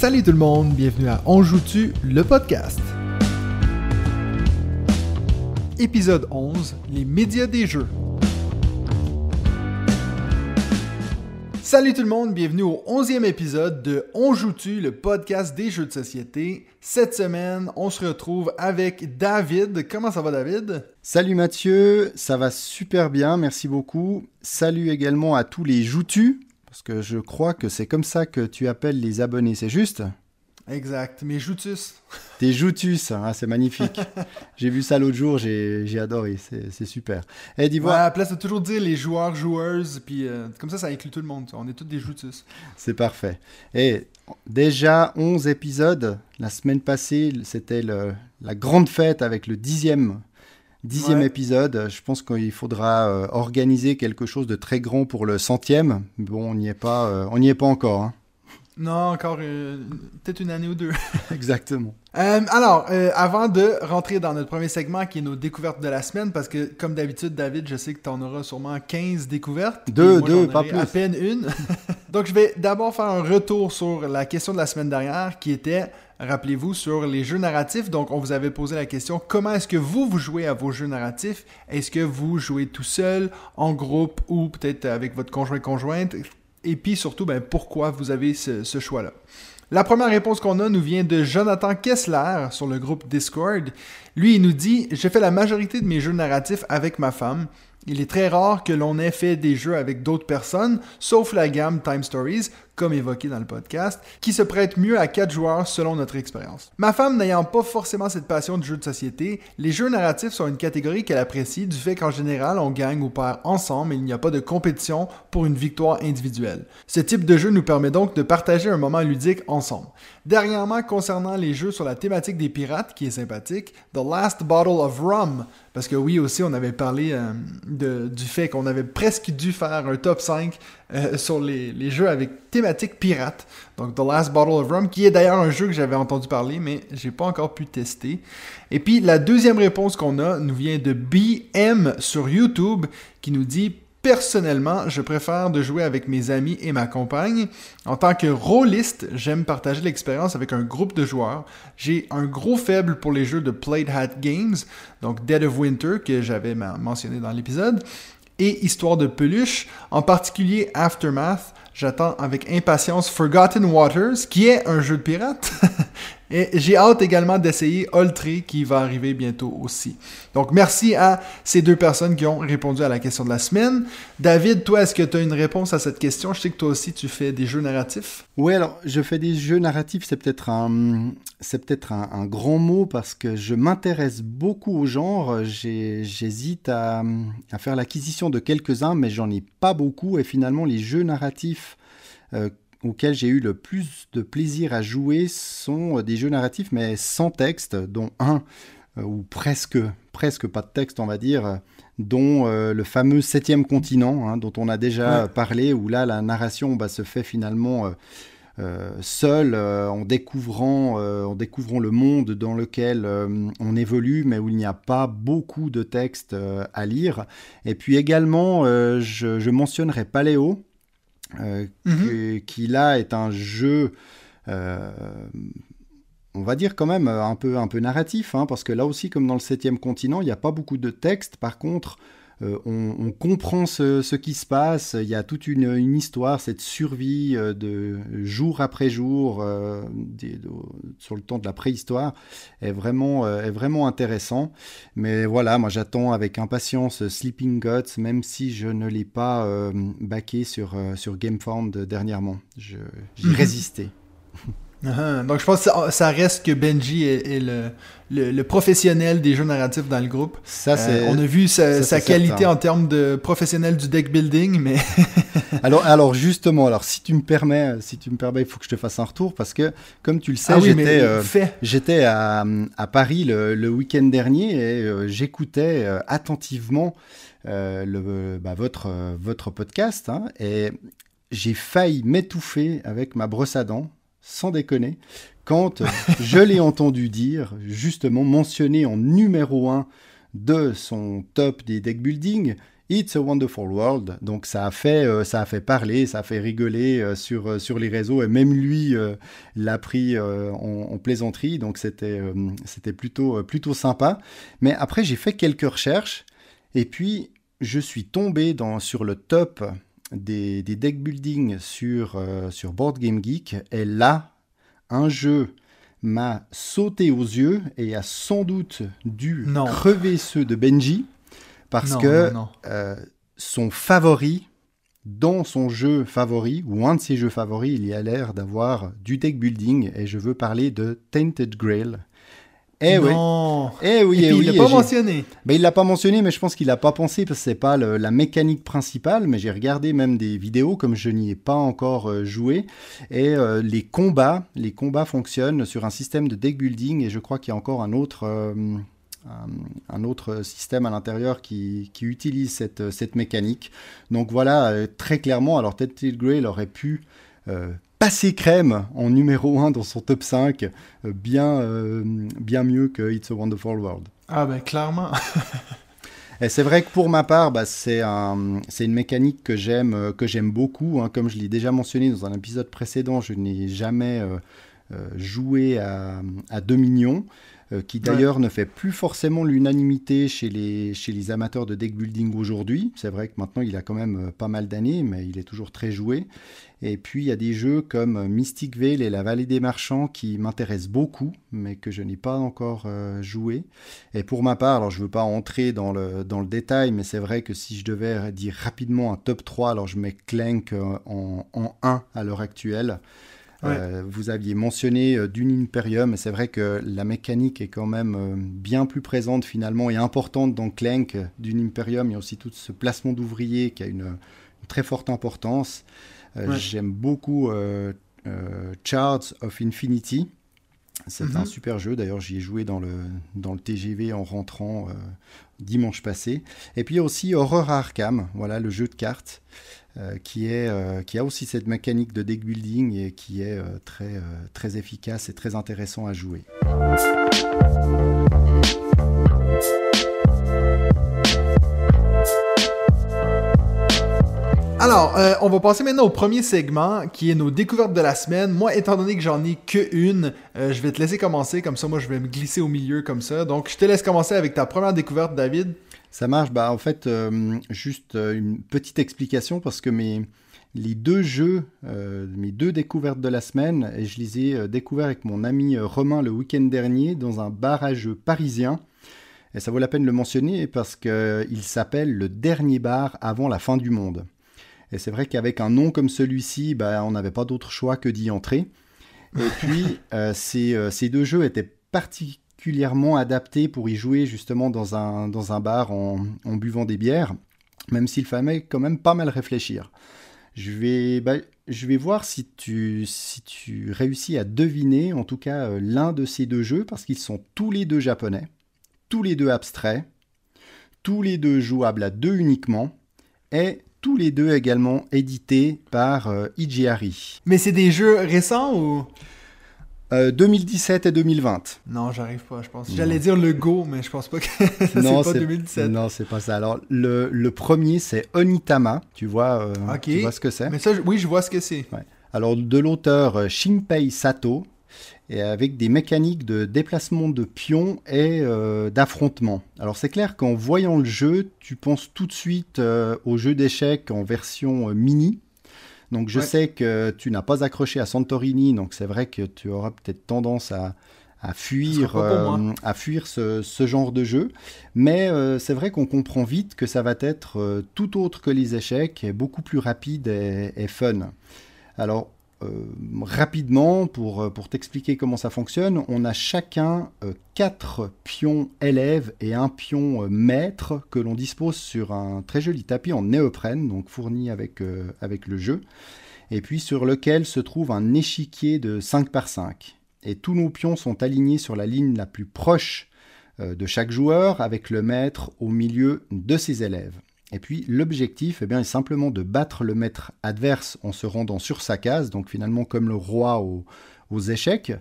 Salut tout le monde, bienvenue à On joue-tu, le podcast. Épisode 11, les médias des jeux. Salut tout le monde, bienvenue au 11e épisode de On joue-tu, le podcast des jeux de société. Cette semaine, on se retrouve avec David. Comment ça va David? Salut Mathieu, ça va super bien, merci beaucoup. Salut également à tous les joutus, parce que je crois que c'est comme ça que tu appelles les abonnés, c'est juste Exact, mes joutus. Des joutus, hein, c'est magnifique. j'ai vu ça l'autre jour, j'ai adoré, c'est super. Et eh, dis ouais, à la place de toujours dire les joueurs, joueuses, puis euh, comme ça, ça inclut tout le monde. On est tous des joutus. C'est parfait. Et déjà 11 épisodes. La semaine passée, c'était la grande fête avec le dixième dixième épisode. Je pense qu'il faudra euh, organiser quelque chose de très grand pour le centième. Bon, on n'y est pas, euh, on n'y est pas encore. Hein. Non, encore euh, peut-être une année ou deux. Exactement. Alors, avant de rentrer dans notre premier segment qui est nos découvertes de la semaine, parce que comme d'habitude, David, je sais que tu en auras sûrement 15 découvertes. Deux, deux, pas plus. À peine une. Donc, je vais d'abord faire un retour sur la question de la semaine dernière qui était, rappelez-vous, sur les jeux narratifs. Donc, on vous avait posé la question comment est-ce que vous, vous jouez à vos jeux narratifs? Est-ce que vous jouez tout seul, en groupe ou peut-être avec votre conjoint-conjointe et puis surtout, ben, pourquoi vous avez ce, choix-là? La première réponse qu'on a nous vient de Jonathan Kessler sur le groupe Discord. Lui, il nous dit Je fais la majorité de mes jeux narratifs avec ma femme. Il est très rare que l'on ait fait des jeux avec d'autres personnes, sauf la gamme Time Stories, comme évoqué dans le podcast, qui se prête mieux à 4 joueurs selon notre expérience. Ma femme n'ayant pas forcément cette passion de jeux de société, les jeux narratifs sont une catégorie qu'elle apprécie du fait qu'en général on gagne ou perd ensemble et il n'y a pas de compétition pour une victoire individuelle. Ce type de jeu nous permet donc de partager un moment ludique ensemble. Dernièrement, concernant les jeux sur la thématique des pirates, qui est sympathique, The Last Bottle of Rum, parce que oui aussi on avait parlé euh, du fait qu'on avait presque dû faire un top 5 euh, sur les, jeux avec thématique pirate. Donc The Last Bottle of Rum, qui est d'ailleurs un jeu que j'avais entendu parler, mais j'ai pas encore pu tester. Et puis la deuxième réponse qu'on a nous vient de BM sur YouTube, qui nous dit Personnellement, je préfère de jouer avec mes amis et ma compagne. En tant que rôliste, j'aime partager l'expérience avec un groupe de joueurs. J'ai un gros faible pour les jeux de Played Hat Games, donc Dead of Winter que j'avais mentionné dans l'épisode, et Histoire de peluche, en particulier Aftermath. J'attends avec impatience Forgotten Waters, qui est un jeu de pirate. Et j'ai hâte également d'essayer Oltree qui va arriver bientôt aussi. Donc merci à ces deux personnes qui ont répondu à la question de la semaine. David, toi, est-ce que tu as une réponse à cette question? Je sais que toi aussi tu fais des jeux narratifs. Oui, alors je fais des jeux narratifs, c'est peut-être un, c'est peut-être un, grand mot parce que je m'intéresse beaucoup au genre. J'hésite à, à, faire l'acquisition de quelques-uns, mais j'en ai pas beaucoup. Et finalement, les jeux narratifs euh, auxquels j'ai eu le plus de plaisir à jouer sont des jeux narratifs mais sans texte, dont un euh, ou presque presque pas de texte on va dire, dont euh, le fameux septième continent hein, dont on a déjà parlé, où là la narration bah, se fait finalement euh, seul en découvrant en découvrant le monde dans lequel on évolue, mais où il n'y a pas beaucoup de texte à lire. Et puis également, je, je mentionnerai Paléo, euh, mhm. qui, là est un jeu, euh, on va dire quand même un peu, un peu narratif, hein, parce que là aussi, comme dans le septième continent, il n'y a pas beaucoup de texte. Par contre, euh, on, comprend ce, qui se passe, il y a toute une, histoire, cette survie euh, de jour après jour euh, sur le temps de la préhistoire est vraiment, est vraiment intéressant. Mais voilà, moi j'attends avec impatience Sleeping Gods, même si je ne l'ai pas baqué sur, sur GameFound dernièrement. J'ai mhm. Uh-huh. Donc je pense que ça, reste que Benji est, le, professionnel des jeux narratifs dans le groupe. Ça, euh, on a vu sa, qualité en termes de professionnel du deck building, mais alors, alors justement, alors si tu me permets, si tu me permets, il faut que je te fasse un retour parce que comme tu le sais, ah j'étais euh, j'étais à, à, Paris le, week-end dernier et euh, j'écoutais attentivement le, bah, votre votre podcast hein, et j'ai failli m'étouffer avec ma brosse à dents sans déconner, quand je l'ai entendu dire, justement mentionné en numéro 1 de son top des deck building, It's a Wonderful World. Donc ça a fait, euh, ça a fait parler, ça a fait rigoler euh, sur, euh, sur les réseaux et même lui l'a pris en, plaisanterie. Donc c'était c'était plutôt, plutôt sympa. Mais après j'ai fait quelques recherches et puis je suis tombé sur le top des, des deck building sur, sur Board Game Geek. Et là un jeu m'a sauté aux yeux et a sans doute dû crever ceux de Benji parce que euh, son favori, dans son jeu favori, ou un de ses jeux favoris, il y a l'air d'avoir du deck building, et je veux parler de Tainted Grail. Eh oui. Eh oui, et eh oui. Il l'a pas mentionné. Mais il l'a pas mentionné, mais je pense qu'il l'a pas pensé parce que c'est pas la mécanique principale. Mais j'ai regardé même des vidéos comme je n'y ai pas encore euh, joué et euh, les combats, les combats fonctionnent sur un système de deck building et je crois qu'il y a encore un autre un, autre système à l'intérieur qui, utilise cette, cette, mécanique. Donc voilà, euh, très clairement, alors Ted Grail aurait pu euh, passer crème en numéro 1 dans son top 5, euh, bien, bien mieux que It's a Wonderful World. Ah ben clairement. Et c'est vrai que pour ma part, bah, c'est un, une mécanique que j'aime, que j'aime beaucoup. Hein. Comme je l'ai déjà mentionné dans un épisode précédent, je n'ai jamais joué à, à Dominion. Euh, qui d'ailleurs ne fait plus forcément l'unanimité chez les, chez les amateurs de deck building aujourd'hui. C'est vrai que maintenant il a quand même euh, pas mal d'années, mais il est toujours très joué. Et puis il y a des jeux comme euh, Mystic Vale et la Vallée des Marchands qui m'intéressent beaucoup, mais que je n'ai pas encore joué. Et pour ma part, alors je ne veux pas entrer dans le, dans le détail, mais c'est vrai que si je devais dire rapidement un top 3, alors je mets Clank en, en 1 à l'heure actuelle. Euh, vous aviez mentionné euh, Dune Imperium, et c'est vrai que la mécanique est quand même euh, bien plus présente finalement et importante dans Clank Dune Imperium. Il y a aussi tout ce placement d'ouvriers qui a une, très forte importance. J'aime beaucoup Charts of Infinity. C'est un mhm. super jeu, d'ailleurs j'y ai joué dans le, dans le TGV en rentrant dimanche passé. Et puis il y a aussi Horror Arkham, voilà le jeu de cartes. Euh, qui, est, euh, qui a aussi cette mécanique de deck building et qui est euh, très, très efficace et très intéressant à jouer. Alors, on va passer maintenant au premier segment qui est nos découvertes de la semaine. Moi, étant donné que j'en ai que une, je vais te laisser commencer. Comme ça, moi, je vais me glisser au milieu comme ça. Donc, je te laisse commencer avec ta première découverte, David. Ça marche. Bah, en fait, euh, juste euh, une petite explication parce que mes, les deux jeux, euh, mes deux découvertes de la semaine, je les ai découverts avec mon ami Romain le week-end dernier dans un bar à jeux parisien. Et ça vaut la peine de le mentionner parce qu'il s'appelle le dernier bar avant la fin du monde. Et c'est vrai qu'avec un nom comme celui-ci, bah, on n'avait pas d'autre choix que d'y entrer. Et puis, ces, ces, deux jeux étaient particulièrement particulièrement adapté pour y jouer justement dans un, dans un bar en, buvant des bières, même s'il fallait quand même pas mal réfléchir. Je vais, bah, je vais voir si tu, si tu réussis à deviner en tout cas euh, l'un de ces deux jeux, parce qu'ils sont tous les deux japonais, tous les deux abstraits, tous les deux jouables à deux uniquement, et tous les deux également édités par euh, Mais c'est des jeux récents ou? 2017 euh, et 2020. Non, j'arrive pas, je pense. J'allais dire le Go, mais je pense pas que c'est pas 2017. Non, c'est pas ça. Alors, le, le premier, c'est Onitama. Tu vois, euh, tu vois ce que c'est? Mais ça, oui, je vois ce que c'est. Alors, de l'auteur euh, Shinpei Sato, et avec des mécaniques de déplacement de pions et d'affrontement. Alors, c'est clair qu'en voyant le jeu, tu penses tout de suite au jeu d'échecs en version mini donc je sais que tu n'as pas accroché à Santorini, donc c'est vrai que tu auras peut-être tendance à, fuir, euh, à fuir ce, genre de jeu. Mais euh, c'est vrai qu'on comprend vite que ça va être euh, tout autre que les échecs, et beaucoup plus rapide et, et fun. Alors euh, rapidement, pour, euh, pour t'expliquer comment ça fonctionne, on a chacun euh, quatre pions élèves et un pion maître que l'on dispose sur un très joli tapis en néoprène, donc fourni avec, avec le jeu, et puis sur lequel se trouve un échiquier de 5 par 5. Et tous nos pions sont alignés sur la ligne la plus proche de chaque joueur, avec le maître au milieu de ses élèves. Et puis l'objectif eh bien, est simplement de battre le maître adverse en se rendant sur sa case, donc finalement comme le roi aux, échecs,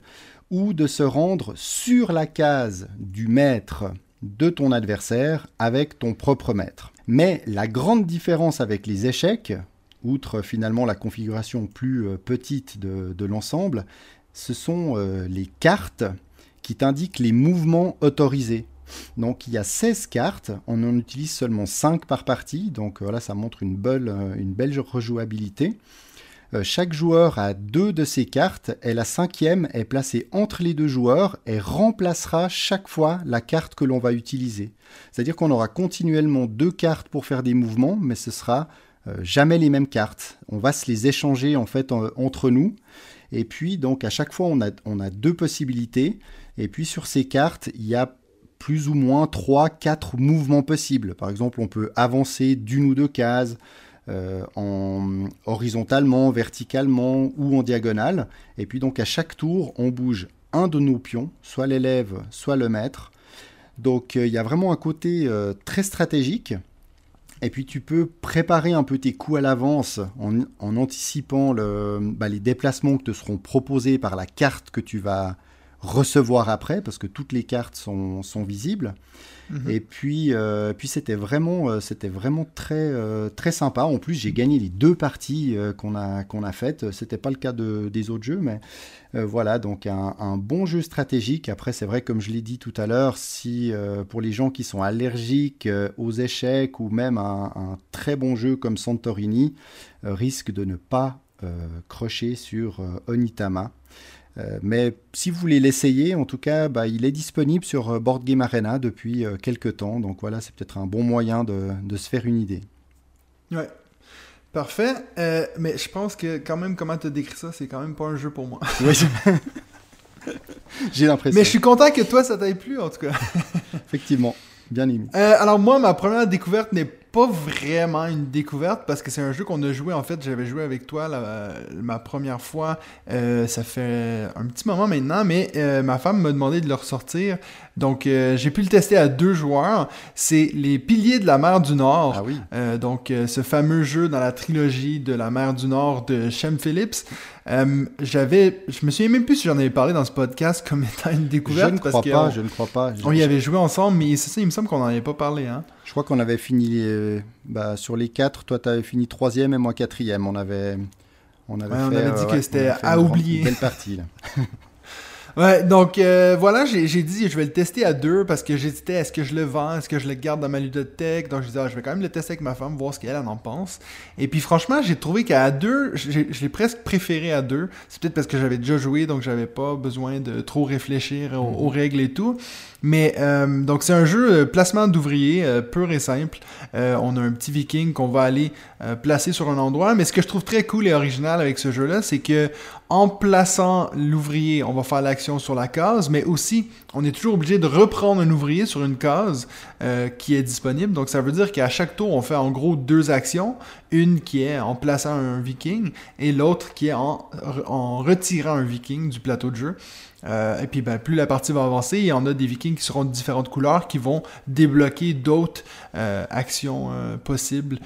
ou de se rendre sur la case du maître de ton adversaire avec ton propre maître. Mais la grande différence avec les échecs, outre finalement la configuration plus euh, petite de, l'ensemble, ce sont euh, les cartes qui t'indiquent les mouvements autorisés. Donc il y a 16 cartes, on en utilise seulement 5 par partie, donc voilà, ça montre une belle, euh, une rejouabilité. Euh, chaque joueur a deux de ces cartes et la cinquième est placée entre les deux joueurs et remplacera chaque fois la carte que l'on va utiliser. C'est-à-dire qu'on aura continuellement deux cartes pour faire des mouvements, mais ce sera euh, jamais les mêmes cartes. On va se les échanger en fait entre nous. Et puis donc à chaque fois on a, on a deux possibilités. Et puis sur ces cartes il y a plus ou moins 3, 4 mouvements possibles. Par exemple, on peut avancer d'une ou deux cases, euh, en horizontalement, verticalement ou en diagonale. Et puis donc à chaque tour, on bouge un de nos pions, soit l'élève, soit le maître. Donc euh, il y a vraiment un côté euh, très stratégique. Et puis tu peux préparer un peu tes coups à l'avance en, anticipant bah, les déplacements qui te seront proposés par la carte que tu vas recevoir après, parce que toutes les cartes sont, sont visibles. Mhm. Et puis, euh, puis c'était vraiment, euh, c'était vraiment très, euh, très sympa. En plus, j'ai gagné les deux parties qu'on a, qu'on a faites. C'était pas le cas de, des autres jeux, mais voilà, donc un, un, bon jeu stratégique. Après, c'est vrai, comme je l'ai dit tout à l'heure, si pour les gens qui sont allergiques aux échecs ou même un, un très bon jeu comme Santorini, risque de ne pas crocher sur Onitama. Euh, mais si vous voulez l'essayer, en tout cas, bah, il est disponible sur euh, Board Game Arena depuis euh, quelques temps. Donc voilà, c'est peut-être un bon moyen de, se faire une idée. Ouais. Parfait. mais je pense que quand même, comment tu décris ça, c'est quand même pas un jeu pour moi. Oui. J'ai l'impression. Mais je suis content que toi, ça t'aille plu, en tout cas. Effectivement. Bien aimé. alors moi, ma première découverte n'est pas vraiment une découverte parce que c'est un jeu qu'on a joué. En fait, j'avais joué avec toi ma première fois. Euh, ça fait un petit moment maintenant, mais euh, ma femme m'a demandé de le ressortir. Donc, euh, j'ai pu le tester à deux joueurs. C'est Les Piliers de la mer du Nord. Ah oui. donc, ce fameux jeu dans la trilogie de la mer du Nord de Shem Phillips. J'avais, je me souviens même plus si j'en avais parlé dans ce podcast comme étant une découverte. Je ne crois pas, je ne crois pas. On y avait joué ensemble, mais c'est ça, il me semble qu'on n'en avait pas parlé. Hein. Je crois qu'on avait fini bah, sur les quatre, toi tu avais fini troisième et moi quatrième. On avait, on avait, on avait dit que c'était à oublier. Belle partie. Ouais, donc euh, voilà, j'ai dit je vais le tester à deux parce que j'hésitais est-ce que je le vends, est-ce que je le garde dans ma ludothèque? Donc je disais ah, je vais quand même le tester avec ma femme, voir ce qu'elle en pense. Et puis franchement, j'ai trouvé qu'à deux, je l'ai presque préféré à deux. C'est peut-être parce que j'avais déjà joué, donc j'avais pas besoin de trop réfléchir aux, mhm. règles et tout. Mais euh, donc c'est un jeu euh, placement d'ouvriers pur et simple. on a un petit viking qu'on va aller placer sur un endroit. Mais ce que je trouve très cool et original avec ce jeu-là, c'est que en plaçant l'ouvrier, on va faire l'action sur la case, mais aussi on est toujours obligé de reprendre un ouvrier sur une case euh, qui est disponible. Donc ça veut dire qu'à chaque tour, on fait en gros deux actions. Une qui est en plaçant un viking et l'autre qui est en, retirant un viking du plateau de jeu. Euh, et puis ben, plus la partie va avancer, il y en a des vikings qui seront de différentes couleurs qui vont débloquer d'autres euh, actions possibles,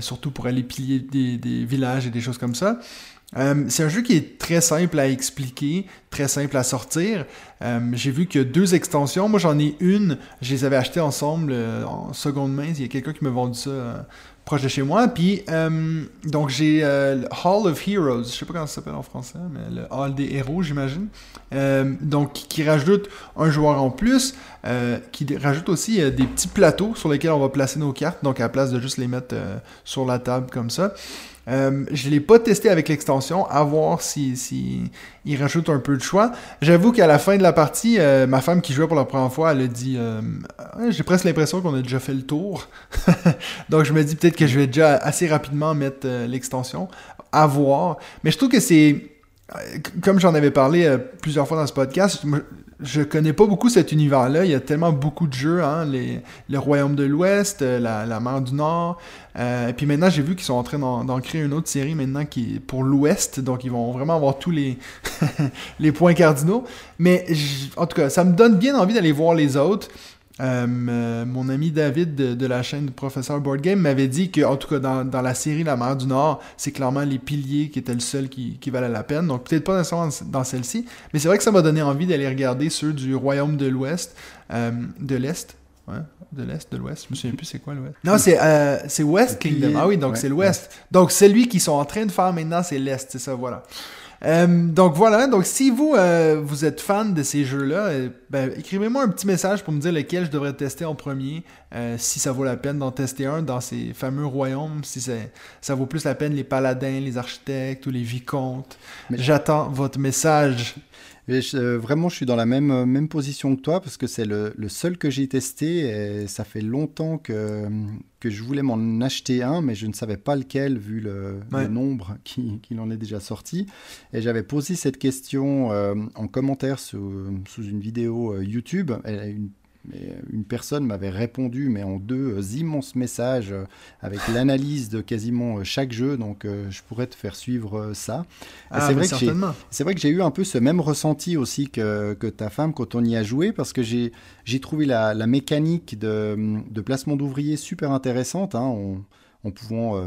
surtout pour aller piller des, villages et des choses comme ça. Euh, c'est un jeu qui est très simple à expliquer, très simple à sortir. Euh, j'ai vu qu'il y a deux extensions. Moi, j'en ai une. Je les avais achetées ensemble euh, en seconde main. Il y a quelqu'un qui m'a vendu ça proche de chez moi. Puis, donc, j'ai le Hall of Heroes. Je sais pas comment ça s'appelle en français, mais le Hall des héros, j'imagine. donc, qui rajoute un joueur en plus. qui rajoute aussi des petits plateaux sur lesquels on va placer nos cartes. Donc, à la place de juste les mettre sur la table comme ça. Euh, je ne l'ai pas testé avec l'extension, à voir si, si rajoute un peu de choix. J'avoue qu'à la fin de la partie, euh, ma femme qui jouait pour la première fois, elle a dit euh, J'ai presque l'impression qu'on a déjà fait le tour. Donc je me dis peut-être que je vais déjà assez rapidement mettre l'extension. À voir. Mais je trouve que c'est. Comme j'en avais parlé plusieurs fois dans ce podcast, je connais pas beaucoup cet univers-là. Il y a tellement beaucoup de jeux, hein, les, le Royaume de l'Ouest, euh, la, la, mer du Nord. Euh, et puis maintenant, j'ai vu qu'ils sont en train d'en créer une autre série maintenant qui est pour l'Ouest. Donc ils vont vraiment avoir tous les, les points cardinaux. Mais en tout cas, ça me donne bien envie d'aller voir les autres. Euh, euh, mon ami David de, la chaîne Professeur Board Game m'avait dit que, en tout cas, dans, la série La mer du Nord, c'est clairement les piliers qui étaient le seul qui, qui valait la peine. Donc, peut-être pas nécessairement dans celle-ci, mais c'est vrai que ça m'a donné envie d'aller regarder ceux du Royaume de l'Ouest, euh, de l'Est. Ouais, de l'Est, de l'Ouest. Je me souviens plus c'est quoi l'Ouest. Non, c'est euh, c'est West Kingdom. Ah oui, donc c'est l'Ouest. Donc celui qu'ils sont en train de faire maintenant, c'est l'Est, c'est ça, voilà. Euh, donc voilà, donc si vous, euh, vous êtes fan de ces jeux-là, euh, ben, écrivez-moi un petit message pour me dire lequel je devrais tester en premier, si ça vaut la peine d'en tester un dans ces fameux royaumes, si ça vaut plus la peine les paladins, les architectes ou les vicomtes. J'attends votre message. Euh, vraiment, je suis dans la même, euh, même position que toi parce que c'est le, seul que j'ai testé et ça fait longtemps que, que je voulais m'en acheter un, mais je ne savais pas lequel vu le, nombre qu'il qui en est déjà sorti. Et j'avais posé cette question euh, en commentaire sous, sous une vidéo YouTube. Une, mais euh, une personne m'avait répondu, mais en deux euh, immenses messages euh, avec l'analyse de quasiment chaque jeu. Donc, je pourrais te faire suivre ça. Ah, c'est vrai, vrai, que j'ai eu un peu ce même ressenti aussi que, que ta femme quand on y a joué, parce que j'ai trouvé la, la, mécanique de, de placement d'ouvriers super intéressante, hein, en, en, pouvant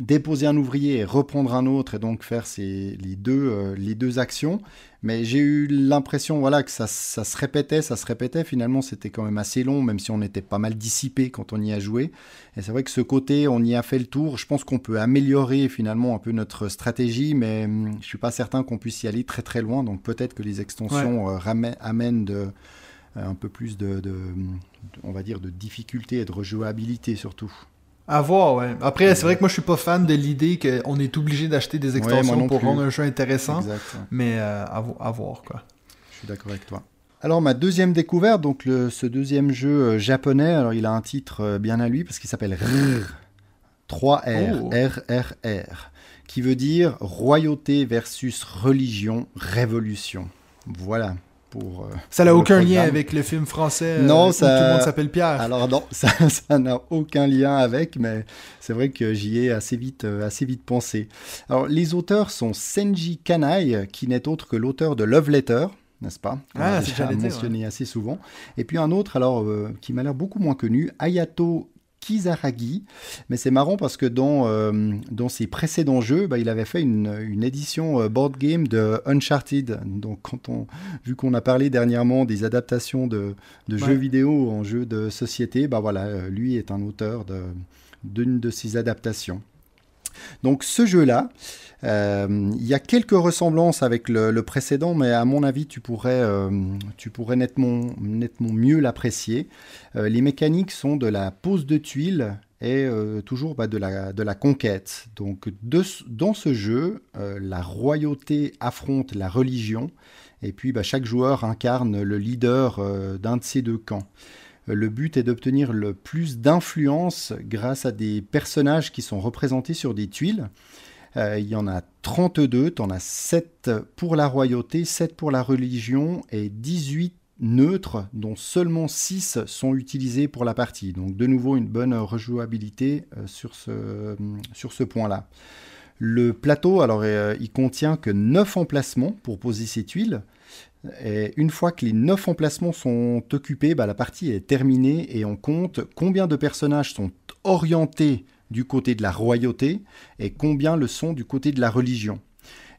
déposer un ouvrier et reprendre un autre et donc faire ces, les, deux, euh, les deux actions. Mais j'ai eu l'impression voilà, que ça, ça, se répétait, ça se répétait. Finalement, c'était quand même assez long, même si on était pas mal dissipé quand on y a joué. Et c'est vrai que ce côté, on y a fait le tour. Je pense qu'on peut améliorer finalement un peu notre stratégie, mais hum, je suis pas certain qu'on puisse y aller très très loin. Donc peut-être que les extensions euh, amènent de, euh, un peu plus de, de, on va dire, de difficulté et de rejouabilité surtout. À voir, ouais. Après, c'est vrai que moi, je suis pas fan de l'idée qu'on est obligé d'acheter des extensions pour rendre un jeu intéressant. Mais euh, à, voir, quoi. Je suis d'accord avec toi. Alors, ma deuxième découverte, donc ce deuxième jeu euh, japonais, alors il a un titre euh, bien à lui parce qu'il s'appelle RR. 3R, RRR, qui veut dire royauté versus religion, révolution. Voilà, pour, euh, ça n'a aucun lien avec le film français euh, non, où tout le monde s'appelle Pierre. Alors non, ça n'a aucun lien avec, mais c'est vrai que j'y ai assez vite, euh, assez vite pensé. Alors les auteurs sont Senji Kanai, qui n'est autre que l'auteur de Love Letter, n'est-ce pas? Ah, c'est déjà mentionné assez souvent. Et puis un autre, alors qui m'a l'air beaucoup moins connu, Ayato Kizaragi. Mais c'est marrant parce que dans, euh, dans ses précédents jeux, bah, il avait fait une, une, édition euh, board game de Uncharted. Donc, quand on, vu qu'on a parlé dernièrement des adaptations de, de jeux vidéo en jeux de société, bah voilà, euh, lui est un auteur d'une de, de ses adaptations. Donc ce jeu-là, il y a quelques ressemblances avec le, précédent, mais à mon avis, tu pourrais, euh, tu pourrais nettement, nettement mieux l'apprécier. Euh, les mécaniques sont de la pose de tuiles et toujours bah, de, la, de la conquête. Donc dans ce jeu, la royauté affronte la religion, et puis bah, chaque joueur incarne le leader d'un de ces deux camps. Le but est d'obtenir le plus d'influence grâce à des personnages qui sont représentés sur des tuiles. Euh, il y en a 32, tu en as 7 pour la royauté, 7 pour la religion et 18 neutres, dont seulement 6 sont utilisés pour la partie. Donc de nouveau une bonne rejouabilité euh, sur ce, sur ce point-là. Le plateau, alors euh, il contient que 9 emplacements pour poser ces tuiles. Et une fois que les 9 emplacements sont occupés, bah, la partie est terminée et on compte combien de personnages sont orientés du côté de la royauté et combien le sont du côté de la religion.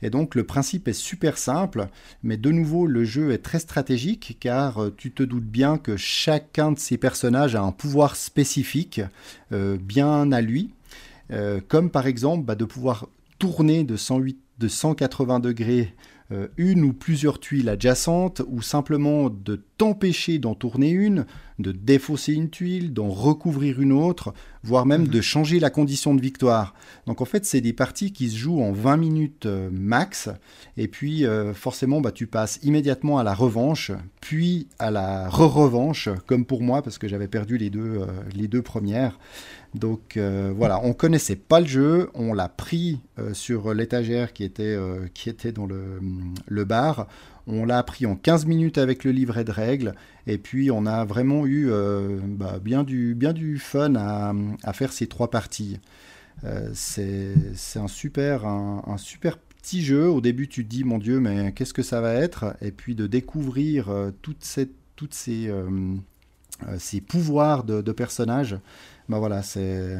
Et donc le principe est super simple, mais de nouveau le jeu est très stratégique car euh, tu te doutes bien que chacun de ces personnages a un pouvoir spécifique euh, bien à lui, euh, comme par exemple bah, de pouvoir tourner de, 108, de 180 degrés une ou plusieurs tuiles adjacentes, ou simplement de t'empêcher d'en tourner une, de défausser une tuile, d'en recouvrir une autre, voire même mhm. de changer la condition de victoire. Donc en fait, c'est des parties qui se jouent en 20 minutes euh, max, et puis euh, forcément, bah, tu passes immédiatement à la revanche, puis à la re-revanche, comme pour moi, parce que j'avais perdu les deux, euh, les deux premières. Donc voilà, on connaissait pas le jeu, on l'a pris sur l'étagère qui, était qui était dans le, le bar. On l'a appris en 15 minutes avec le livret de règles. Et puis, on a vraiment eu euh, bah, bien, du, bien du fun à, faire ces trois parties. Euh, c'est un super, un, super petit jeu. Au début, tu te dis, mon Dieu, mais qu'est-ce que ça va être? Et puis, de découvrir euh, toutes ces, ces pouvoirs de, de personnages. Bah voilà, c'est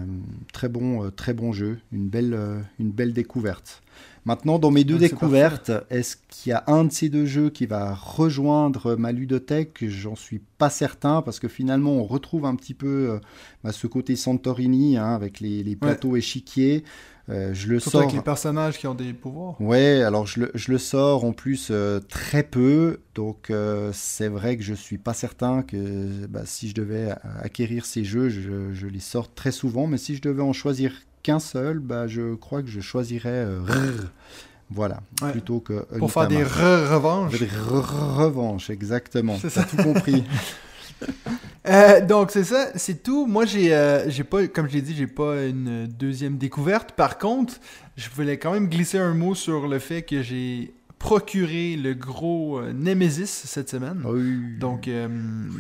très bon, très bon jeu, une belle, une belle découverte. Maintenant, dans mes deux découvertes, est-ce qu'il y a un de ces deux jeux qui va rejoindre ma ludothèque? J'en suis pas certain parce que finalement, on retrouve un petit peu bah, ce côté Santorini hein, avec les, plateaux échiquiers. Euh, je le Surtout sors. avec les personnages qui ont des pouvoirs. Ouais, alors je le, je le sors en plus euh, très peu, donc euh, c'est vrai que je suis pas certain que bah, si je devais acquérir ces jeux, je, je, les sors très souvent, mais si je devais en choisir qu'un seul, bah, je crois que je choisirais Voilà, plutôt que. Pour faire des re-revanches. Des revanches, exactement. C'est ça. tout compris. Euh, donc c'est ça, c'est tout. Moi j'ai euh, j'ai pas comme je l'ai dit, j'ai pas une deuxième découverte. Par contre, je voulais quand même glisser un mot sur le fait que j'ai procuré le gros euh, Nemesis cette semaine. Donc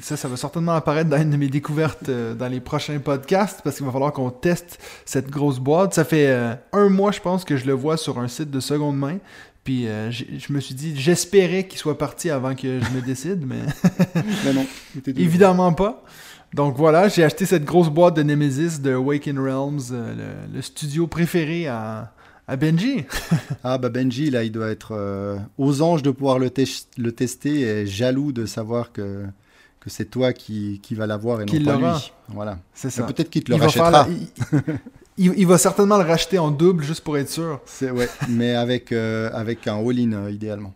ça ça va certainement apparaître dans une de mes découvertes dans les prochains podcasts parce qu'il va falloir qu'on teste cette grosse boîte. Ça fait un mois je pense que je le vois sur un site de seconde main. Puis euh, je me suis dit, j'espérais qu'il soit parti avant que je me décide, mais. mais non. Évidemment pas. Donc voilà, j'ai acheté cette grosse boîte de Nemesis de Waken Realms, euh, le, studio préféré à, à Benji. ah bah Benji, là, il doit être euh, aux anges de pouvoir le, le, tester et jaloux de savoir que, que c'est toi qui, qui va l'avoir et non pas lui. Voilà. C'est ça. Peut-être qu'il te le rachètera. Il, va certainement le racheter en double juste pour être sûr. C'est mais avec, euh, avec un all-in euh, idéalement.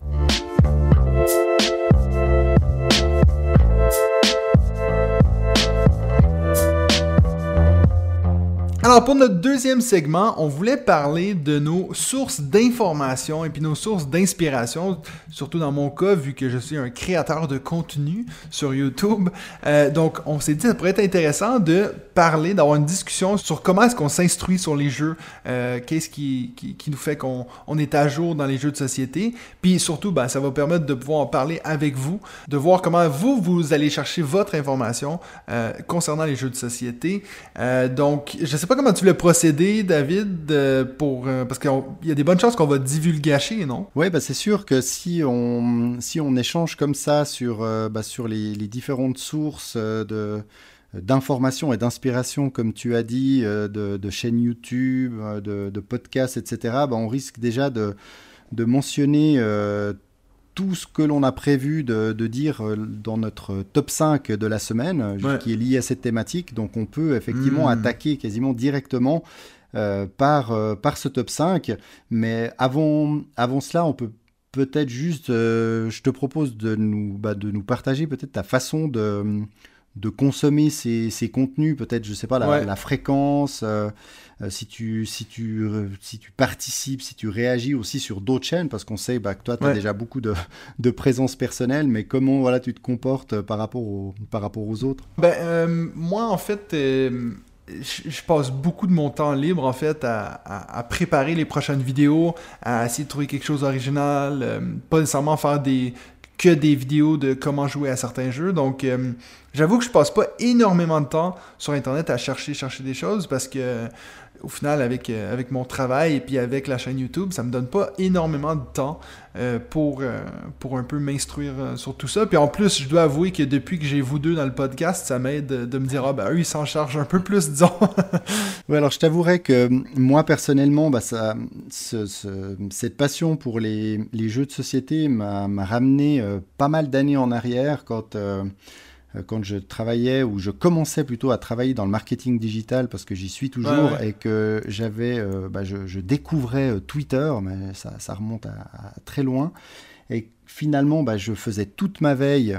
Alors pour notre deuxième segment, on voulait parler de nos sources d'information et puis nos sources d'inspiration, surtout dans mon cas vu que je suis un créateur de contenu sur YouTube. Euh, donc on s'est dit que ça pourrait être intéressant de parler, d'avoir une discussion sur comment est-ce qu'on s'instruit sur les jeux, euh, qu'est-ce qui, qui, nous fait qu'on on est à jour dans les jeux de société, puis surtout ben, ça va permettre de pouvoir en parler avec vous, de voir comment vous, vous allez chercher votre information euh, concernant les jeux de société. donc je sais pas comment tu voulais procéder, David, euh, pour euh, parce qu'il y a des bonnes chances qu'on va divulgacher, non? Oui, bah c'est sûr que si on si on échange comme ça sur euh, bah, sur les, différentes sources d'informations et d'inspiration, comme tu as dit, de, chaînes YouTube, de, podcasts, etc., bah, on risque déjà de, de mentionner tout ce que l'on a prévu de, dire euh, dans notre top 5 de la semaine, euh, qui est lié à cette thématique. Donc on peut effectivement hmm. attaquer quasiment directement euh, par, par ce top 5. Mais avant, avant cela, on peut peut-être juste, je te propose de nous, bah, de nous partager peut-être ta façon de, de consommer ces, ces contenus, peut-être, je sais pas, la, la fréquence. Euh, si, tu, si, tu, si tu participes, si tu réagis aussi sur d'autres chaînes, parce qu'on sait bah, que toi, tu as déjà beaucoup de, de, présence personnelle, mais comment voilà, tu te comportes par rapport, au, par rapport aux autres? Ben, euh, Moi, en fait, euh, je, passe beaucoup de mon temps libre, en fait, à, à, préparer les prochaines vidéos, à essayer de trouver quelque chose d'original, pas nécessairement faire des que des vidéos de comment jouer à certains jeux. Donc, j'avoue que je passe pas énormément de temps sur Internet à chercher, chercher des choses parce que au final, avec, euh, avec mon travail et puis avec la chaîne YouTube, ça me donne pas énormément de temps euh, pour, euh, pour un peu m'instruire sur tout ça. Puis en plus, je dois avouer que depuis que j'ai vous deux dans le podcast, ça m'aide de me dire, ah ben eux, ils s'en chargent un peu plus, disons. oui, alors je t'avouerai que moi, personnellement, bah, ça, cette passion pour les, les, jeux de société m'a ramené pas mal d'années en arrière quand quand je travaillais ou je commençais plutôt à travailler dans le marketing digital parce que j'y suis toujours et que j'avais, euh, bah, je, découvrais euh, Twitter, mais ça, ça remonte à, très loin. Et finalement, bah, je faisais toute ma veille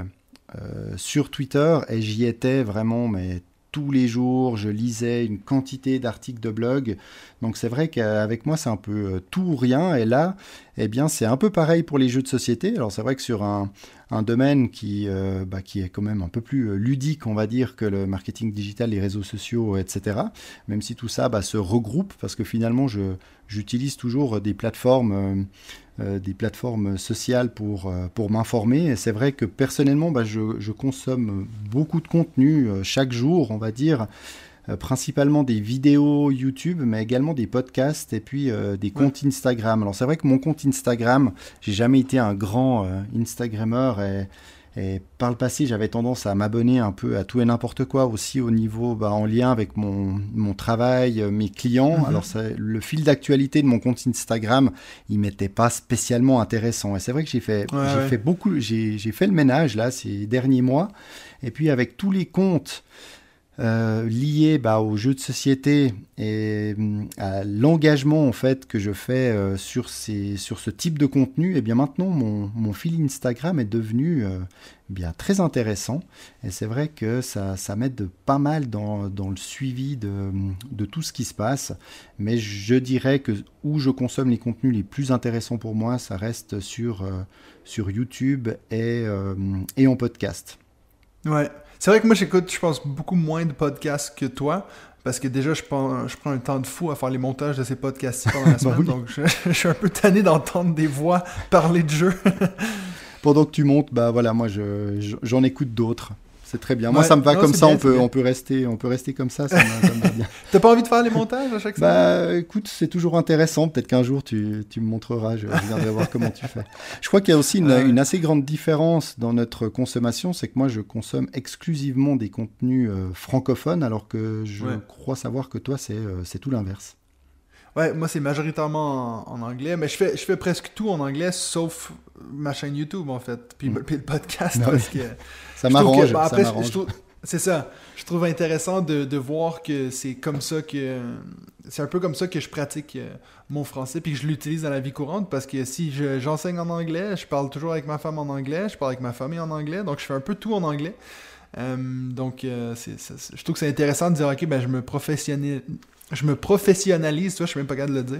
sur Twitter et j'y étais vraiment mais tous les jours, je lisais une quantité d'articles de blog. Donc c'est vrai qu'avec moi, c'est un peu tout ou rien. Et là, eh bien, c'est un peu pareil pour les jeux de société. Alors c'est vrai que sur un, un domaine qui, euh, bah, qui est quand même un peu plus euh, ludique, on va dire, que le marketing digital, les réseaux sociaux, etc. Même si tout ça bah, se regroupe, parce que finalement, j'utilise toujours des plateformes, euh, sociales pour, pour m'informer. Et c'est vrai que personnellement, bah, je, je, consomme beaucoup de contenu chaque jour, on va dire. Euh, principalement des vidéos YouTube, mais également des podcasts et puis euh, des comptes Instagram. Alors c'est vrai que mon compte Instagram, j'ai jamais été un grand euh, Instagrammeur et, Et par le passé, j'avais tendance à m'abonner un peu à tout et n'importe quoi, aussi au niveau bah, en lien avec mon, mon travail, mes clients. Mhm. Alors, le fil d'actualité de mon compte Instagram, il m'était pas spécialement intéressant. Et c'est vrai que j'ai fait, j'ai fait beaucoup, j'ai fait le ménage là ces derniers mois. Et puis avec tous les comptes euh, lié bah, aux jeux de société et euh, à l'engagement en fait que je fais euh, sur, ces, sur ce type de contenu, et eh bien maintenant mon, mon fil Instagram est devenu bien très intéressant et c'est vrai que ça, ça m'aide pas mal dans, dans, le suivi de, de, tout ce qui se passe. Mais je dirais que où je consomme les contenus les plus intéressants pour moi, ça reste sur, sur YouTube et, et en podcast. Ouais. C'est vrai que moi, j'écoute, je pense, beaucoup moins de podcasts que toi. Parce que déjà, je prends, je prends un temps de fou à faire les montages de ces podcasts pendant la bah semaine. Donc, je, suis un peu tanné d'entendre des voix parler de jeux. Pendant que tu montes, bah voilà, moi, j'en écoute d'autres. C'est très bien. Moi, ça me va comme ça. on peut, on peut rester, on peut rester comme ça. Ça, me, va bien. T'as pas envie de faire les montages à chaque fois? Bah, écoute, c'est toujours intéressant. Peut-être qu'un jour tu, tu, me montreras. Je, viendrai voir comment tu fais. Je crois qu'il y a aussi une, une, assez grande différence dans notre consommation, c'est que moi, je consomme exclusivement des contenus euh, francophones, alors que je crois savoir que toi, c'est euh, c'est tout l'inverse. Ouais, moi c'est majoritairement en, anglais, mais je fais, je fais presque tout en anglais sauf ma chaîne YouTube en fait, puis, mm. le podcast. parce que ça m'arrange. Bah, c'est ça. Je trouve intéressant de, de voir que c'est comme ça que. C'est un peu comme ça que je pratique euh, mon français, puis que je l'utilise dans la vie courante, parce que si j'enseigne en anglais, je parle toujours avec ma femme en anglais, je parle avec ma famille en anglais, donc je fais un peu tout en anglais. Euh, donc, euh, je trouve que c'est intéressant de dire, ok, ben, je me professionnalise, je me professionnalise, tu vois, je suis même pas capable de le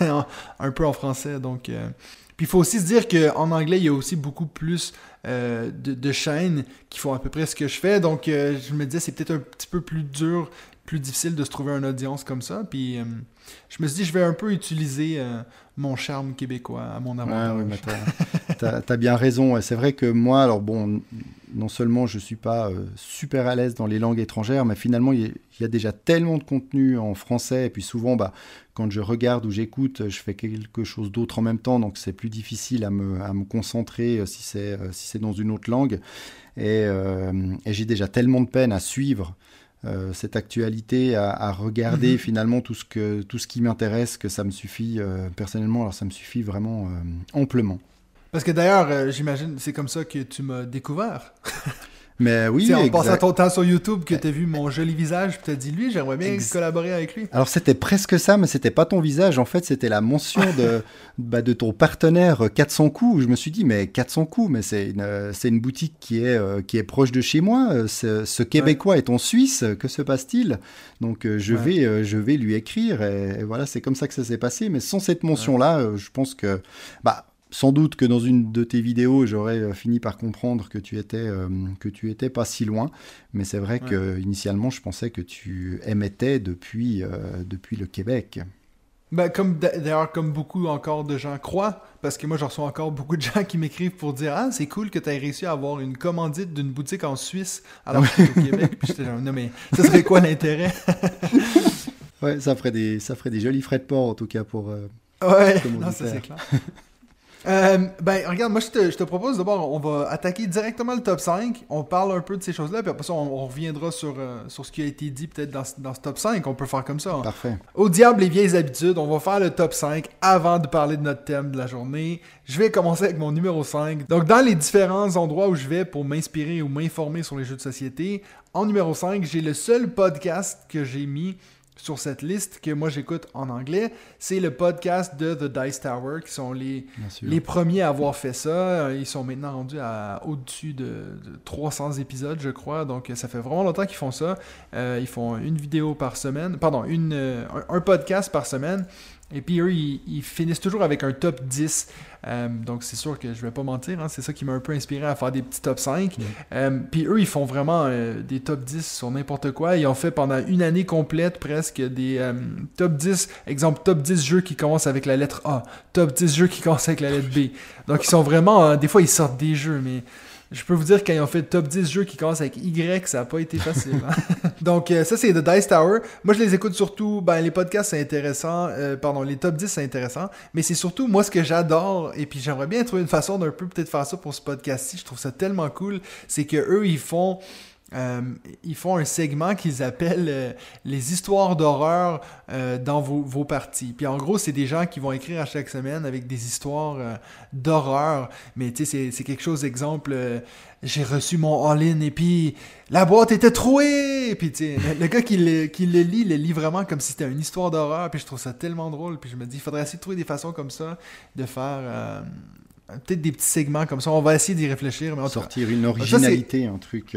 dire, un peu en français. Donc, euh, puis il faut aussi se dire qu'en anglais, il y a aussi beaucoup plus euh, de, chaînes qui font à peu près ce que je fais. Donc, euh, je me disais, c'est peut-être un petit peu plus dur, plus difficile de se trouver une audience comme ça. Puis, je me suis dit, je vais un peu utiliser mon charme québécois à mon avantage. Ouais, tu as, bien raison. C'est vrai que moi, alors bon, non seulement je ne suis pas euh, super à l'aise dans les langues étrangères, mais finalement, il y, a déjà tellement de contenu en français. Et puis souvent, bah, quand je regarde ou j'écoute, je fais quelque chose d'autre en même temps. Donc c'est plus difficile à me, à me concentrer euh, si c'est euh, si dans une autre langue. Et, et j'ai déjà tellement de peine à suivre cette actualité, à, regarder mhm. finalement tout ce, que, tout ce qui m'intéresse, que ça me suffit personnellement, alors ça me suffit vraiment amplement. Parce que d'ailleurs, j'imagine, c'est comme ça que tu m'as découvert. Mais oui, en passant ton temps sur YouTube, que tu as vu mon joli visage, tu as dit lui, j'aimerais bien collaborer avec lui. Alors c'était presque ça, mais c'était pas ton visage. En fait, c'était la mention de, bah, de ton partenaire 400 euh, coups. Je me suis dit, mais 400 coups, mais c'est une, euh, c'est une boutique qui est, euh, qui est proche de chez moi. Ce, Québécois est en Suisse. Que se passe-t-il? Donc je, vais, je vais lui écrire. Et, voilà, c'est comme ça que ça s'est passé. Mais sans cette mention-là, je pense que. Bah, sans doute que dans une de tes vidéos, j'aurais euh, fini par comprendre que tu étais euh, que tu étais pas si loin, mais c'est vrai que initialement, je pensais que tu émettais depuis euh, depuis le Québec. Ben, comme d'ailleurs comme beaucoup encore de gens croient, parce que moi je reçois encore beaucoup de gens qui m'écrivent pour dire ah c'est cool que tu aies réussi à avoir une commandite d'une boutique en Suisse alors que tu es au Québec. Puis j'étais genre non mais ça serait quoi l'intérêt? Ouais, ça ferait des ça ferait des jolis frais de port en tout cas pour. ouais, non ça c'est clair. Euh, ben, regarde, moi, je te, je te propose d'abord, on va attaquer directement le top 5. On parle un peu de ces choses-là, puis après ça, on, reviendra sur, euh, sur ce qui a été dit peut-être dans, dans, ce top 5. On peut faire comme ça. Hein. Parfait. Au diable, les vieilles habitudes, on va faire le top 5 avant de parler de notre thème de la journée. Je vais commencer avec mon numéro 5. Donc, dans les différents endroits où je vais pour m'inspirer ou m'informer sur les jeux de société, en numéro 5, j'ai le seul podcast que j'ai mis sur cette liste que moi j'écoute en anglais, c'est le podcast de The Dice Tower, qui sont les, les premiers à avoir fait ça. Ils sont maintenant rendus à au-dessus de, 300 épisodes, je crois. Donc ça fait vraiment longtemps qu'ils font ça. Euh, ils font une vidéo par semaine, pardon, une, euh, un podcast par semaine. Et puis eux, ils, finissent toujours avec un top 10. Euh, donc c'est sûr que je vais pas mentir, hein, c'est ça qui m'a un peu inspiré à faire des petits top 5. Euh, puis eux, ils font vraiment euh, des top 10 sur n'importe quoi. Ils ont fait pendant une année complète presque des top 10, exemple top 10 jeux qui commencent avec la lettre A, top 10 jeux qui commencent avec la lettre B. Donc ils sont vraiment, des fois ils sortent des jeux, mais je peux vous dire, quand ils ont fait le top 10 jeux qui commencent avec Y, ça n'a pas été facile. Hein. Donc, euh, ça, c'est The Dice Tower. Moi, je les écoute surtout. Ben, les podcasts, c'est intéressant. Euh, pardon, les top 10, c'est intéressant. Mais c'est surtout, moi, ce que j'adore, et puis j'aimerais bien trouver une façon d'un peu peut-être faire ça pour ce podcast-ci. Je trouve ça tellement cool. C'est que eux, ils font. Euh, ils font un segment qu'ils appellent euh, les histoires d'horreur euh, dans vos, vos, parties. Puis en gros, c'est des gens qui vont écrire à chaque semaine avec des histoires d'horreur. Mais tu sais, c'est quelque chose, exemple, j'ai reçu mon all-in et puis la boîte était trouée. Puis tu sais, le, gars qui le, qui le lit, le lit vraiment comme si c'était une histoire d'horreur. Puis je trouve ça tellement drôle. Puis je me dis, il faudrait essayer de trouver des façons comme ça de faire peut-être des petits segments comme ça. On va essayer d'y réfléchir. Mais Sortir une originalité, un truc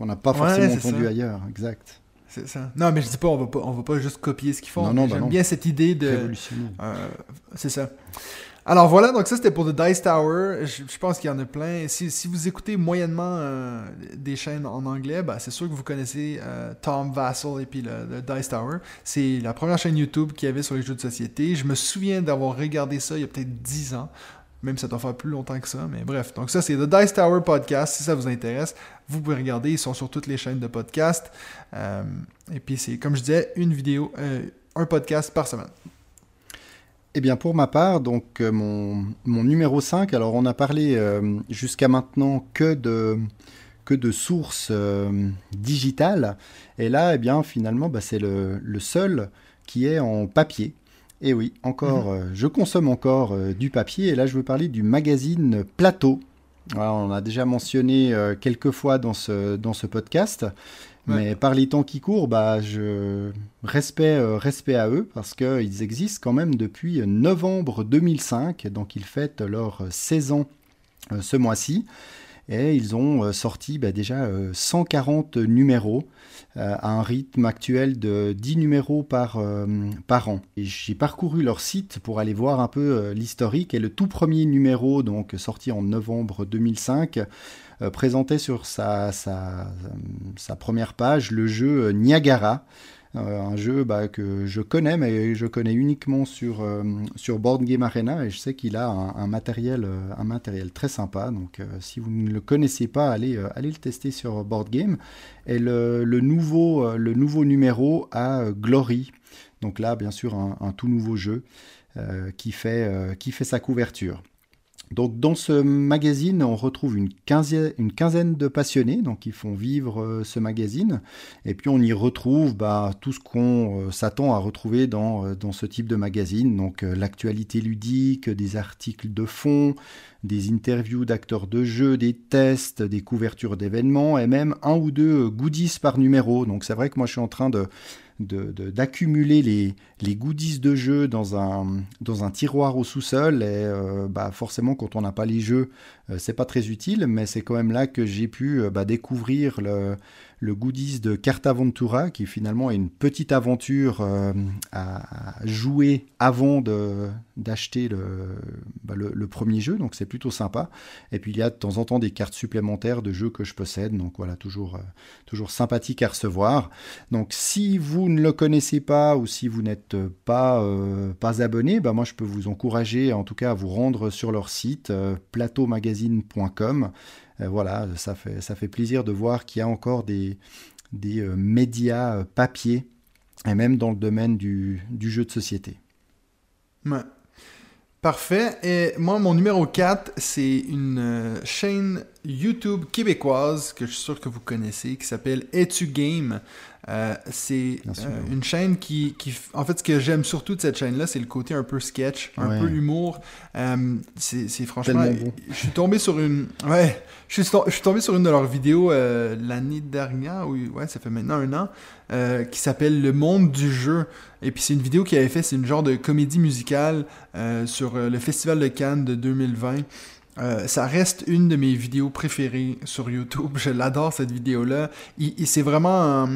qu'on n'a pas forcément entendu ailleurs, exact. C'est ça. Non, mais je dis pas, on va pas, on va pas juste copier ce qu'ils font. Non, non, bah J'aime bien cette idée de. Euh, c'est ça. Alors voilà, donc ça c'était pour The Dice Tower. Je, pense qu'il y en a plein. Si, si vous écoutez moyennement euh, des chaînes en anglais, ben, c'est sûr que vous connaissez euh, Tom Vassell et puis le, Dice Tower. C'est la première chaîne YouTube qu'il y avait sur les jeux de société. Je me souviens d'avoir regardé ça il y a peut-être 10 ans. Même ça doit faire plus longtemps que ça, mais bref. Donc ça, c'est The Dice Tower Podcast. Si ça vous intéresse, vous pouvez regarder. Ils sont sur toutes les chaînes de podcast. Euh, et puis c'est, comme je disais, une vidéo, euh, un podcast par semaine. Eh bien, pour ma part, donc euh, mon, numéro 5, alors on a parlé jusqu'à maintenant que de, sources digitales. Et là, eh bien, finalement, bah, c'est le seul qui est en papier. Et oui, encore, mhm. euh, je consomme encore euh, du papier. Et là, je veux parler du magazine Plateau. on a déjà mentionné euh, quelques fois dans ce, dans ce podcast. Mais par les temps qui courent, bah, je respect, respect à eux parce qu'ils existent quand même depuis novembre 2005. Donc, ils fêtent leur 16 ans ce mois-ci. Et ils ont sorti bah, déjà 140 numéros. Euh, à un rythme actuel de 10 numéros par, euh, par an. J'ai parcouru leur site pour aller voir un peu euh, l'historique et le tout premier numéro, donc sorti en novembre 2005, présentait sur sa, première page le jeu Niagara. Euh, un jeu bah, que je connais, mais je connais uniquement sur, euh, sur Board Game Arena et je sais qu'il a un, matériel, euh, matériel très sympa. Donc si vous ne le connaissez pas, allez, le tester sur Board Game. Et le, nouveau, numéro a Glory. Donc là, bien sûr, un, tout nouveau jeu qui fait sa couverture. Donc dans ce magazine, on retrouve une quinzaine, de passionnés donc qui font vivre euh, ce magazine. Et puis on y retrouve bah, tout ce qu'on euh, s'attend à retrouver dans, euh, dans, ce type de magazine. Donc l'actualité ludique, des articles de fond, des interviews d'acteurs de jeu, des tests, des couvertures d'événements et même un ou deux goodies par numéro. Donc c'est vrai que moi je suis en train de d'accumuler les, goodies de jeu dans un, dans un tiroir au sous-sol. Et euh, bah forcément, quand on n'a pas les jeux, euh, c'est pas très utile, mais c'est quand même là que j'ai pu euh, bah, découvrir le, le goodies de Cartaventura, qui finalement est une petite aventure euh, à, jouer avant d'acheter bah, le, premier jeu, donc c'est plutôt sympa. Et puis il y a de temps en temps des cartes supplémentaires de jeux que je possède, donc voilà, toujours, euh, toujours sympathique à recevoir. Donc si vous ne le connaissez pas ou si vous n'êtes pas, euh, pas abonné, bah, moi je peux vous encourager en tout cas à vous rendre sur leur site plateaumagazine.com voilà, ça fait, plaisir de voir qu'il y a encore des, euh, médias euh, papier, et même dans le domaine du, du jeu de société. Parfait. Et moi, mon numéro 4, c'est une chaîne YouTube québécoise que je suis sûr que vous connaissez, qui s'appelle Etu Game. Euh, c'est euh, une chaîne qui, qui, En fait, ce que j'aime surtout de cette chaîne-là, c'est le côté un peu sketch, un peu humour. Euh, c'est franchement... Je suis tombé sur une... Ouais, je suis, je suis tombé sur une de leurs vidéos l'année dernière, ou ouais, ça fait maintenant un an, qui s'appelle Le monde du jeu. Et puis c'est une vidéo qu'il avait fait, c'est une genre de comédie musicale sur le Festival de Cannes de 2020. Euh, ça reste une de mes vidéos préférées sur YouTube. Je l'adore cette vidéo-là. C'est vraiment...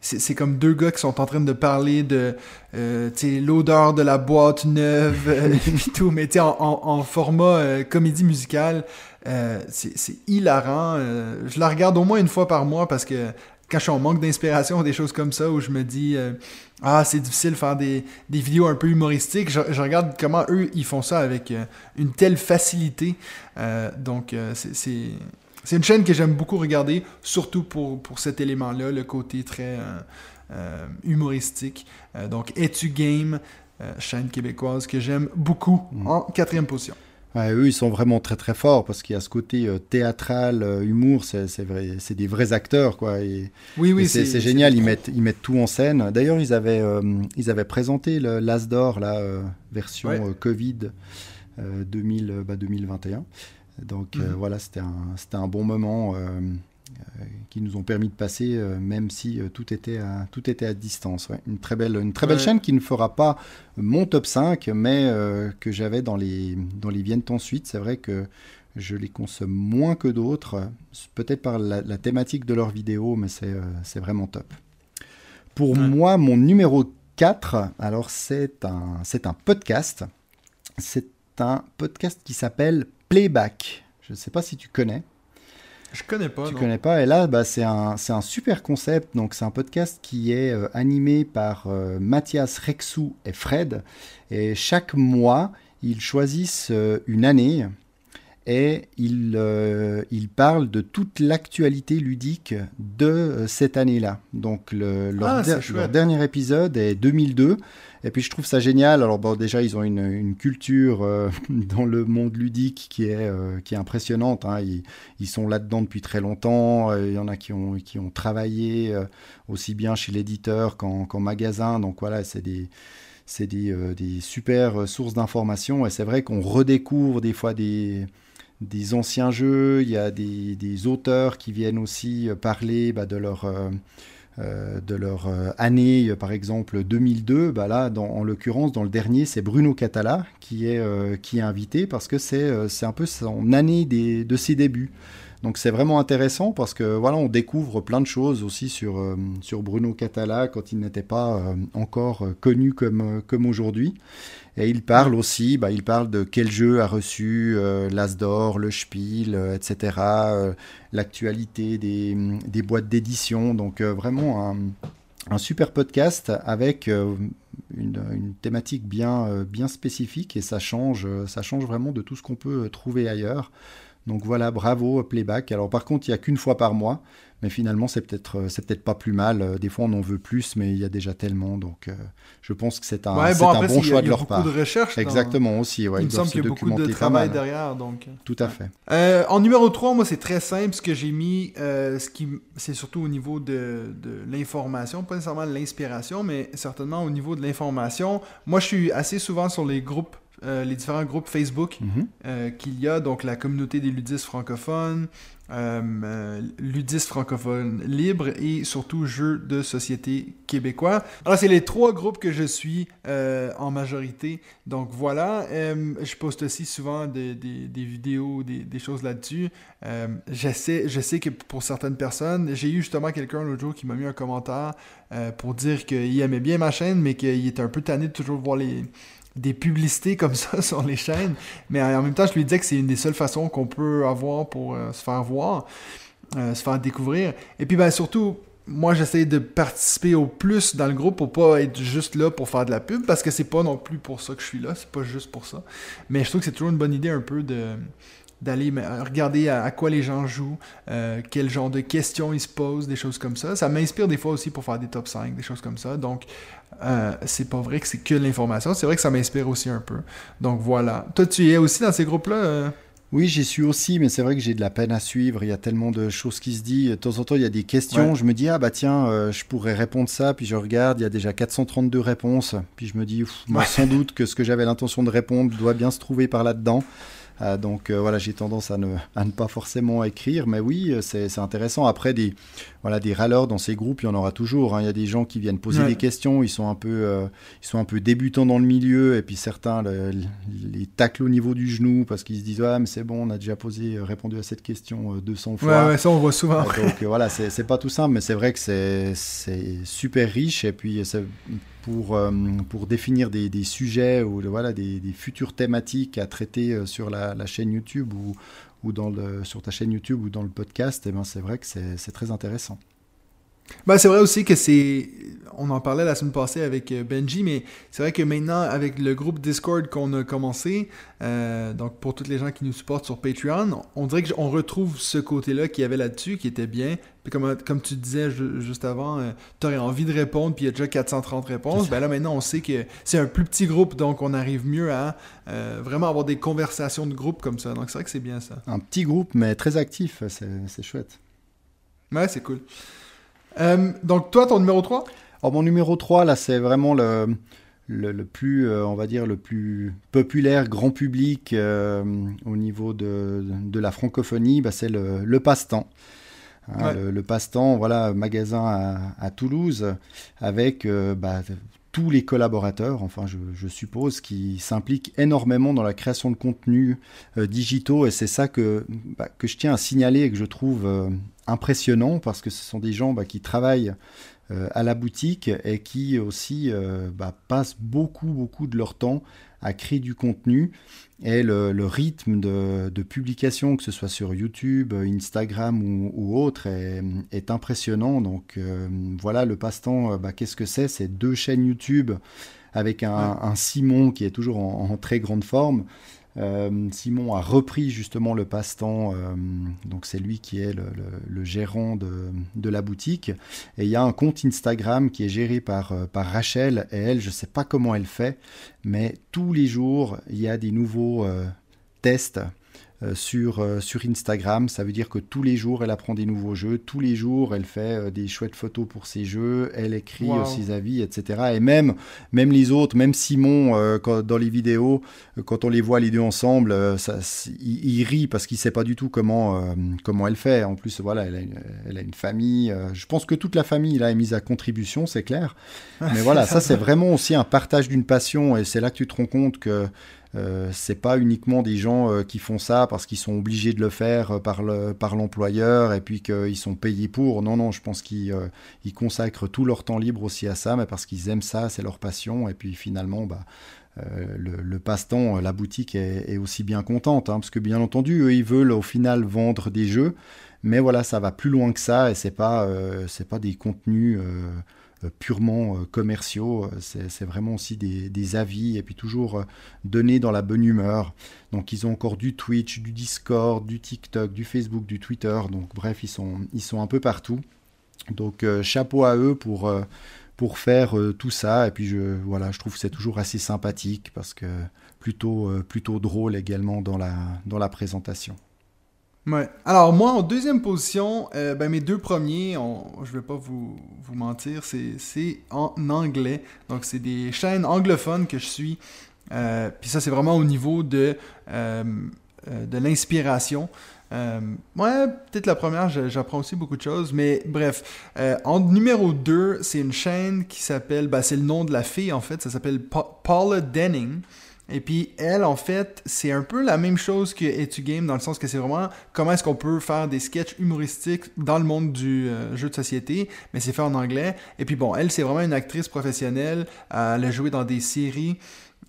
c'est comme deux gars qui sont en train de parler de euh, l'odeur de la boîte neuve euh, et tout, mais en, en, format euh, comédie musicale. c'est hilarant. je la regarde au moins une fois par mois parce que quand je suis en manque d'inspiration, des choses comme ça, où je me dis euh, Ah, c'est difficile de faire des, vidéos un peu humoristiques, je, regarde comment eux, ils font ça avec euh, une telle facilité. Euh, donc, c'est c'est une chaîne que j'aime beaucoup regarder, surtout pour, pour cet élément-là, le côté très humoristique. donc, Es-tu game? Chaîne québécoise que j'aime beaucoup mm. en quatrième position. Ouais, eux, ils sont vraiment très très forts parce qu'il y a ce côté euh, théâtral, euh, humour, c'est vrai, c'est des vrais acteurs quoi. Et, oui, oui, c'est génial. Ils mettent ils mettent tout en scène. D'ailleurs, ils avaient euh, ils avaient présenté l'As d'or la version Covid 2000 bah, 2021. Donc mhm. voilà, c'était un c'était un bon moment. Euh, qui nous ont permis de passer, euh, même si euh, tout, était à, tout était à distance. Une très belle, une très belle chaîne qui ne fera pas mon top 5, mais que j'avais dans les, dans les viennent ensuite. C'est vrai que je les consomme moins que d'autres, peut-être par la, thématique de leurs vidéos, mais c'est vraiment top. Pour moi, mon numéro 4, alors c'est un, un podcast. C'est un podcast qui s'appelle Playback. Je ne sais pas si tu connais. Je connais pas. Tu connais pas. Et là, bah, c'est un, un, super concept. Donc, c'est un podcast qui est euh, animé par euh, Mathias Rexou et Fred. Et chaque mois, ils choisissent euh, une année et ils, ils parlent de toute l'actualité ludique de cette année-là. Donc, le, leur, ah, leur, dernier épisode est 2002. Et puis je trouve ça génial. Alors bon, déjà ils ont une, culture euh, dans le monde ludique qui est euh, qui est impressionnante. Hein. Ils, sont là-dedans depuis très longtemps. Euh, il y en a qui ont qui ont travaillé aussi bien chez l'éditeur qu'en magasin. Donc voilà, c'est des c'est des, des, super sources d'informations. Et c'est vrai qu'on redécouvre des fois des des anciens jeux. Il y a des, des auteurs qui viennent aussi parler bah, de leur de leur euh, année, par exemple 2002, bah là, en l'occurrence, dans le dernier, c'est Bruno Catala qui est, euh, qui est invité parce que c'est un peu son année de ses débuts. Donc c'est vraiment intéressant parce que voilà, on découvre plein de choses aussi sur, sur Bruno Catala quand il n'était pas encore connu comme, comme aujourd'hui. Et il parle aussi, bah, il parle de quel jeu a reçu euh, l'As d'or, le Spiel, euh, etc. Euh, l'actualité des, des, boîtes d'édition. Donc vraiment un, un, super podcast avec une, une, thématique bien, bien spécifique et ça change, ça change vraiment de tout ce qu'on peut trouver ailleurs. Donc voilà, bravo Playback. Alors par contre, il n'y a qu'une fois par mois. Mais finalement, c'est peut-être euh, c'est peut-être pas plus mal. Euh, des fois, on en veut plus, mais il y a déjà tellement. Donc, euh, je pense que c'est un, bon, un bon choix de leur part. Il y a beaucoup de recherche. Exactement aussi. Ouais, il me semble qu'il y a beaucoup de travail derrière. Donc. Tout à fait. en numéro 3, moi, c'est très simple. Ce que j'ai mis, ce qui, c'est surtout au niveau de, de l'information, pas nécessairement l'inspiration, mais certainement au niveau de l'information. Moi, je suis assez souvent sur les groupes les différents groupes Facebook mhm. qu'il y a, donc la communauté des ludistes francophones, euh, euh, ludistes francophones libres et surtout jeux de société québécois. Alors, c'est les trois groupes que je suis euh, en majorité. Donc, voilà. je poste aussi souvent des, des, vidéos, des, des choses là-dessus. je sais que pour certaines personnes, j'ai eu justement quelqu'un l'autre jour qui m'a mis un commentaire pour dire qu'il aimait bien ma chaîne, mais qu'il était un peu tanné de toujours voir les des publicités comme ça sur les chaînes. Mais en même temps, je lui disais que c'est une des seules façons qu'on peut avoir pour euh, se faire voir, euh, se faire découvrir. Et puis, ben, surtout, moi, j'essaie de participer au plus dans le groupe pour pas être juste là pour faire de la pub, parce que c'est pas non plus pour ça que je suis là, c'est pas juste pour ça. Mais je trouve que c'est toujours une bonne idée un peu de d'aller regarder à, quoi les gens jouent, euh, quel genre de questions ils se posent, des choses comme ça. Ça m'inspire des fois aussi pour faire des top 5, des choses comme ça. Donc, euh, c'est pas vrai que c'est que l'information, c'est vrai que ça m'inspire aussi un peu. Donc voilà. Toi, tu es aussi dans ces groupes-là euh? Oui, j'y suis aussi, mais c'est vrai que j'ai de la peine à suivre. Il y a tellement de choses qui se disent. De temps en temps, il y a des questions. Je me dis, ah bah tiens, je pourrais répondre ça. Puis je regarde, il y a déjà 432 réponses. Puis je me dis, moi, sans doute que ce que j'avais l'intention de répondre doit bien se trouver par là-dedans. Euh, donc euh, voilà, j'ai tendance à ne, à ne, pas forcément écrire, mais oui, euh, c'est intéressant. Après, des, voilà, des râleurs dans ces groupes, il y en aura toujours. Hein. Il y a des gens qui viennent poser des questions, ils sont, un peu, ils sont un peu débutants dans le milieu, et puis certains les taclent au niveau du genou parce qu'ils se disent Ah, mais c'est bon, on a déjà posé, répondu à cette question 200 fois. Ouais, ça on voit souvent. donc voilà, c'est pas tout simple, mais c'est vrai que c'est super riche, et puis pour, euh, pour définir des, sujets ou voilà, des, futures thématiques à traiter euh, sur la, chaîne YouTube ou, dans sur ta chaîne YouTube ou dans le podcast, eh ben c'est vrai que c'est très intéressant. Ben, c'est vrai aussi que c'est on en parlait la semaine passée avec euh, Benji, mais c'est vrai que maintenant, avec le groupe Discord qu'on a commencé, euh, donc pour toutes les gens qui nous supportent sur Patreon, on dirait qu'on retrouve ce côté-là qu'il y avait là-dessus, qui était bien. Puis comme, comme tu disais juste avant, euh, tu aurais envie de répondre, puis il y a déjà 430 réponses. Ben là, maintenant, on sait que c'est un plus petit groupe, donc on arrive mieux à vraiment avoir des conversations de groupe comme ça. Donc c'est vrai que c'est bien ça. Un petit groupe, mais très actif, c'est chouette. Ouais, c'est cool. Donc toi, ton numéro 3 mon numéro 3, là, c'est vraiment le, le, plus, euh, on va dire, le plus populaire, grand public euh, au niveau de, de, la francophonie, bah, c'est le, le passe-temps. Hein, le, passe-temps, voilà, magasin à, à Toulouse, avec euh, bah, tous les collaborateurs, enfin je, suppose, qui s'impliquent énormément dans la création de contenus digitaux, et c'est ça que, bah, que je tiens à signaler et que je trouve impressionnant, parce que ce sont des gens qui travaillent euh, à la boutique et qui aussi euh, bah, passent beaucoup, beaucoup de leur temps à créer du contenu. Et le, rythme de, publication, que ce soit sur YouTube, Instagram ou, autre, est, impressionnant. Donc euh, voilà, le passe-temps, bah, qu'est-ce que c'est? C'est deux chaînes YouTube avec un, Simon qui est toujours en très grande forme. Euh, Simon a repris justement le passe-temps, euh, donc c'est lui qui est le, gérant de, la boutique. Et il y a un compte Instagram qui est géré par, euh, par Rachel, et elle, je ne sais pas comment elle fait, mais tous les jours, il y a des nouveaux tests sur, euh, sur Instagram. Ça veut dire que tous les jours, elle apprend des nouveaux jeux. Tous les jours, elle fait euh, des chouettes photos pour ses jeux. Elle écrit ses avis, etc. Et même, même les autres, même Simon, dans les vidéos, quand on les voit les deux ensemble, ça, il, rit parce qu'il ne sait pas du tout comment, comment elle fait. En plus, voilà, elle a une, elle a une famille. je pense que toute la famille là, est mise à contribution, c'est clair. Mais voilà, ça, c'est vraiment aussi un partage d'une passion. Et c'est là que tu te rends compte que euh, c'est pas uniquement des gens euh, qui font ça parce qu'ils sont obligés de le faire euh, par, le, par l'employeur et puis qu'ils sont payés pour. Non, non, je pense qu'ils consacrent tout leur temps libre aussi à ça, mais parce qu'ils aiment ça, c'est leur passion. Et puis finalement, bah, le, passe-temps, la boutique est, aussi bien contente, hein, parce que bien entendu, eux, ils veulent au final vendre des jeux, mais voilà, ça va plus loin que ça et c'est pas, c'est pas des contenus purement euh, commerciaux. Euh, c'est vraiment aussi des, avis et puis toujours donnés dans la bonne humeur. Donc ils ont encore du Twitch, du Discord, du TikTok, du Facebook, du Twitter. Donc bref, ils sont, ils sont un peu partout. Donc chapeau à eux pour, pour faire tout ça. Et puis je, voilà, je trouve que c'est toujours assez sympathique parce que plutôt, plutôt drôle également dans la, dans la présentation. Ouais. Alors moi, en deuxième position, euh, ben, mes deux premiers, je vais pas vous, vous mentir, c'est en anglais. Donc c'est des chaînes anglophones que je suis. Euh, puis ça, c'est vraiment au niveau de, euh, de l'inspiration. ouais, peut-être la première, j'apprends aussi beaucoup de choses. Mais bref, en numéro 2, c'est une chaîne qui s'appelle, ben, c'est le nom de la fille en fait, ça s'appelle Paula Denning. Et puis elle, en fait, c'est un peu la même chose que Etu Game dans le sens que c'est vraiment comment est-ce qu'on peut faire des sketchs humoristiques dans le monde du euh, jeu de société, mais c'est fait en anglais. Et puis bon, elle, c'est vraiment une actrice professionnelle. elle a joué dans des séries.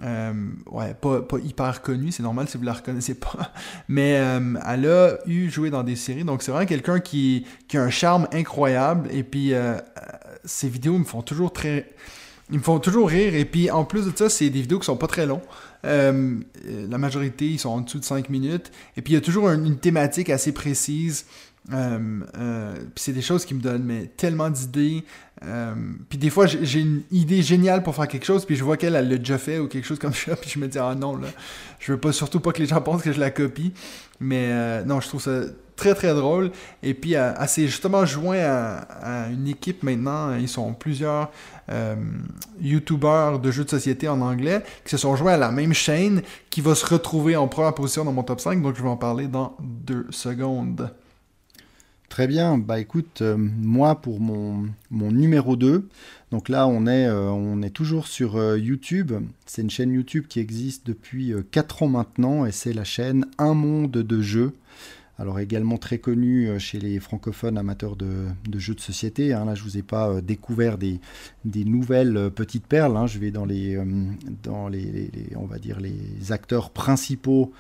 Euh, ouais, pas, hyper connue, c'est normal si vous la reconnaissez pas. Mais euh, elle a eu joué dans des séries, donc c'est vraiment quelqu'un qui, qui a un charme incroyable. Et puis ses vidéos me font toujours très ils me font toujours rire. Et puis, en plus de ça, c'est des vidéos qui sont pas très longues. Euh, la majorité, ils sont en dessous de 5 minutes. Et puis, il y a toujours une, thématique assez précise. Euh, euh, puis c'est des choses qui me donnent tellement d'idées. puis des fois, j'ai une idée géniale pour faire quelque chose, puis je vois qu'elle, elle l'a déjà fait ou quelque chose comme ça, puis je me dis, ah non, là, je veux pas surtout pas que les gens pensent que je la copie. Mais non, je trouve ça très très drôle. Et puis, elle, justement joint à, une équipe maintenant. Ils sont plusieurs euh, YouTubers de jeux de société en anglais qui se sont joints à la même chaîne qui va se retrouver en première position dans mon top 5. Donc, je vais en parler dans deux secondes. Très bien. Bah écoute, euh, moi pour mon, mon, numéro 2, donc là on est, euh, on est toujours sur euh, YouTube. C'est une chaîne YouTube qui existe depuis 4 ans maintenant et c'est la chaîne Un Monde de Jeux alors également très connu euh, chez les francophones amateurs de, jeux de société. Hein. Là, je vous ai pas euh, découvert des, nouvelles euh, petites perles. Hein. Je vais dans les, dans les, on va dire les acteurs principaux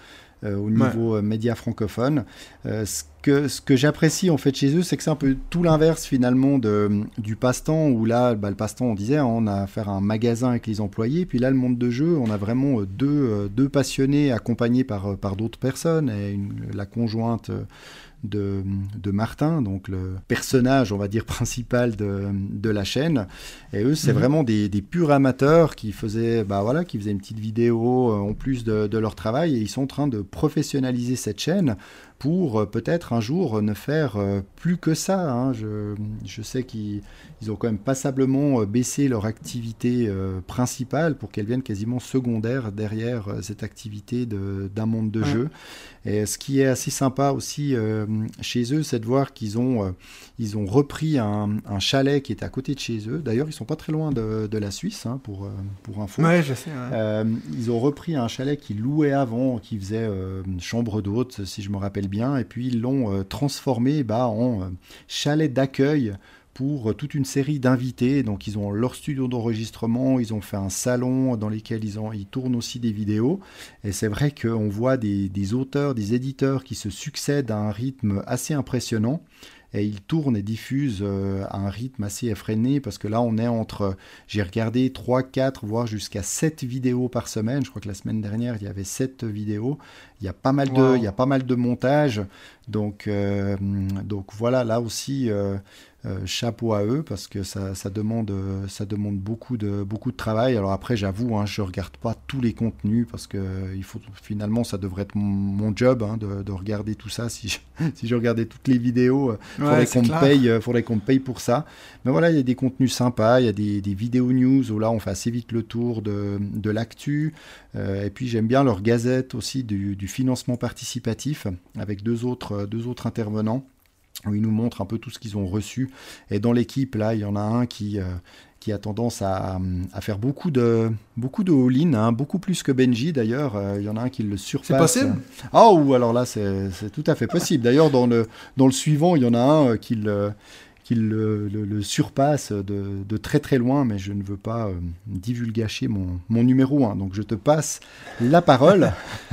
au niveau média francophone. ce que, ce que j'apprécie en fait chez eux, c'est que c'est un peu tout l'inverse finalement de, du passe-temps, où là, bah, le passe-temps, on disait, hein, on a affaire à un magasin avec les employés, puis là, le monde de jeu, on a vraiment deux, deux passionnés accompagnés par, par d'autres personnes, et la conjointe de, de, Martin, donc le personnage, on va dire, principal de, de la chaîne. Et eux, c'est mhm. vraiment des, des, purs amateurs qui faisaient, bah voilà, qui faisaient une petite vidéo euh, en plus de, de, leur travail et ils sont en train de professionnaliser cette chaîne pour euh, peut-être un jour ne faire euh, plus que ça. Hein. Je, je, sais qu'ils ont quand même passablement baissé leur activité principale pour qu'elle vienne quasiment secondaire derrière cette activité d'un monde de jeu. Et ce qui est assez sympa aussi chez eux, c'est de voir qu'ils ont, ils ont repris un, un, chalet qui était à côté de chez eux. D'ailleurs, ils sont pas très loin de, de la Suisse, hein, pour, pour info. Ouais, je sais. ils ont repris un chalet qu'ils louaient avant, qui faisait chambre d'hôte, si je me rappelle bien, et puis ils l'ont euh, transformé bah, en euh, chalet d'accueil pour euh, toute une série d'invités. Donc ils ont leur studio d'enregistrement, ils ont fait un salon dans lequel ils, ont, ils tournent aussi des vidéos. Et c'est vrai qu'on voit des, des, auteurs, des éditeurs qui se succèdent à un rythme assez impressionnant et il tourne et diffuse euh, à un rythme assez effréné parce que là on est entre, j'ai regardé 3, 4, voire jusqu'à 7 vidéos par semaine. Je crois que la semaine dernière il y avait 7 vidéos. Il y a pas mal de, il y a pas mal de montage. Donc, euh, donc voilà, là aussi, euh, euh, chapeau à eux parce que ça, ça, demande, ça demande beaucoup de, beaucoup de travail. Alors après, j'avoue, hein, je ne regarde pas tous les contenus parce que il faut, finalement, ça devrait être mon, job hein, de, de, regarder tout ça. Si je, si je regardais toutes les vidéos, il faudrait qu'on me, paye, faudrait qu'on me paye pour ça. Mais voilà, il y a des contenus sympas, il y a des, des vidéos news où là, on fait assez vite le tour de, de l'actu. et puis, j'aime bien leur gazette aussi du, du financement participatif avec deux autres, deux autres intervenants où ils nous montrent un peu tout ce qu'ils ont reçu. Et dans l'équipe, là, il y en a un qui, euh, qui a tendance à, à, faire beaucoup de, beaucoup de all-in, hein, beaucoup plus que Benji d'ailleurs. Euh, il y en a un qui le surpasse. C'est possible? Ah, ou alors là, c'est tout à fait possible. D'ailleurs, dans le, dans le suivant, il y en a un euh, qui le qui le, le, surpasse de, de, très très loin, mais je ne veux pas divulgacher mon, mon numéro 1. Donc je te passe la parole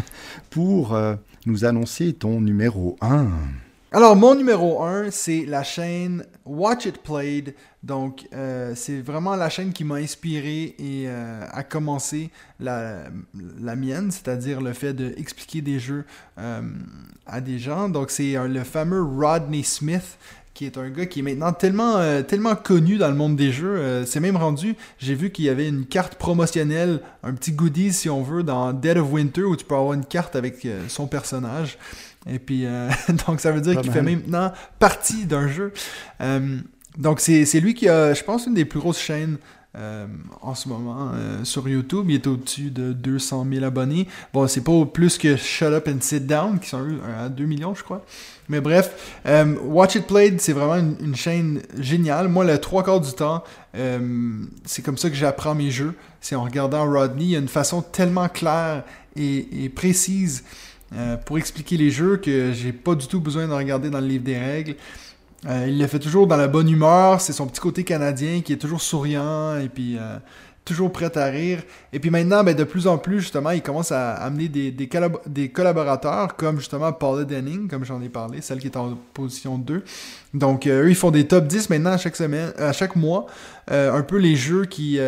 pour nous annoncer ton numéro 1. Alors, mon numéro 1, c'est la chaîne Watch It Played. Donc, euh, c'est vraiment la chaîne qui m'a inspiré et euh, a commencé la, la mienne, c'est-à-dire le fait d'expliquer des jeux euh, à des gens. Donc, c'est le fameux Rodney Smith qui est un gars qui est maintenant tellement, tellement connu dans le monde des jeux. c'est même rendu, j'ai vu qu'il y avait une carte promotionnelle, un petit goodies si on veut, dans Dead of Winter où tu peux avoir une carte avec son personnage. Et puis, euh, donc ça veut dire qu'il fait maintenant partie d'un jeu. Euh, donc c'est lui qui a, je pense, une des plus grosses chaînes euh, en ce moment sur YouTube. Il est au-dessus de 200 000 abonnés. Bon, c'est pas plus que Shut Up and Sit Down, qui sont à 2 millions, je crois. Mais bref, Watch It Played, c'est vraiment une, chaîne géniale. Moi, le trois quarts du temps, c'est comme ça que j'apprends mes jeux. C'est en regardant Rodney. Il y a une façon tellement claire et, et précise euh, pour expliquer les jeux que j'ai pas du tout besoin de regarder dans le livre des règles. Euh, il le fait toujours dans la bonne humeur, c'est son petit côté canadien qui est toujours souriant et puis euh, toujours prêt à rire. Et puis maintenant, ben, de plus en plus, justement, il commence à amener des, des, collaborateurs comme justement Paula Denning, comme j'en ai parlé, celle qui est en position 2. Donc eux, ils font des top 10 maintenant à chaque semaine, à chaque mois. un peu les jeux qui,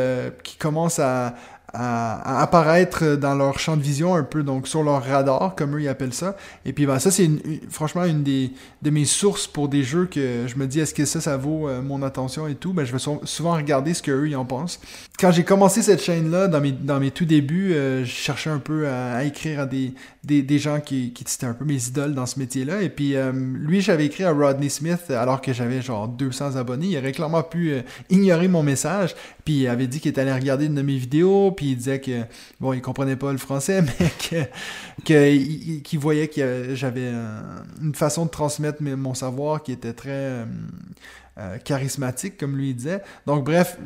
qui commencent à, à, apparaître dans leur champ de vision un peu, donc sur leur radar, comme eux ils appellent ça. Et puis ben, ça, c'est franchement une des, de mes sources pour des jeux que je me dis, est-ce que ça, ça vaut euh, mon attention et tout? Ben, je vais souvent regarder ce qu'eux ils en pensent. Quand j'ai commencé cette chaîne-là, dans mes, dans mes tout débuts, euh, je cherchais un peu à, écrire à des, des, des, gens qui, qui étaient un peu mes idoles dans ce métier-là. Et puis euh, lui, j'avais écrit à Rodney Smith alors que j'avais genre 200 abonnés. Il aurait clairement pu ignorer mon message. Puis il avait dit qu'il était allé regarder une de mes vidéos. Puis il disait que, bon, il comprenait pas le français, mais que, qu'il voyait que j'avais une façon de transmettre mon savoir qui était très euh, euh, charismatique, comme lui disait. Donc, bref,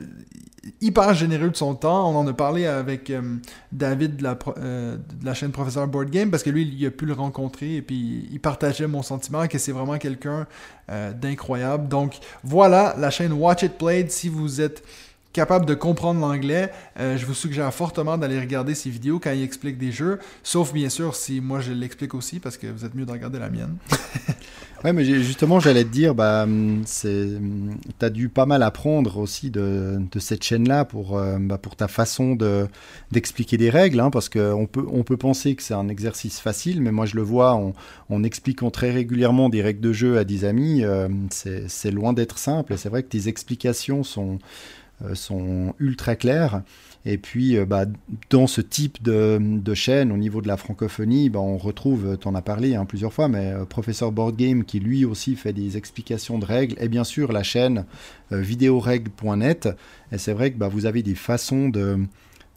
hyper généreux de son temps. On en a parlé avec euh, David de la, de la, chaîne Professeur Board Game parce que lui, il a pu le rencontrer et puis il partageait mon sentiment que c'est vraiment quelqu'un d'incroyable. Donc voilà, la chaîne Watch It Played. Si vous êtes capable de comprendre l'anglais, euh, je vous suggère fortement d'aller regarder ces vidéos quand il explique des jeux, sauf bien sûr si moi je l'explique aussi, parce que vous êtes mieux de regarder la mienne. ouais, mais justement, j'allais te dire, bah, c'est, t'as dû pas mal apprendre aussi de, de cette chaîne-là pour, euh, bah, pour ta façon de, d'expliquer des règles, hein, parce qu'on peut, on peut penser que c'est un exercice facile, mais moi je le vois en, expliquant très régulièrement des règles de jeu à des amis, euh, c'est, loin d'être simple, et c'est vrai que tes explications sont sont ultra clairs. Et puis, euh, bah, dans ce type de, chaîne, au niveau de la francophonie, bah, on retrouve, tu en as parlé hein, plusieurs fois, mais euh, Professeur Board Game qui lui aussi fait des explications de règles, et bien sûr la chaîne videorègles.net. Et c'est vrai que bah, vous avez des façons de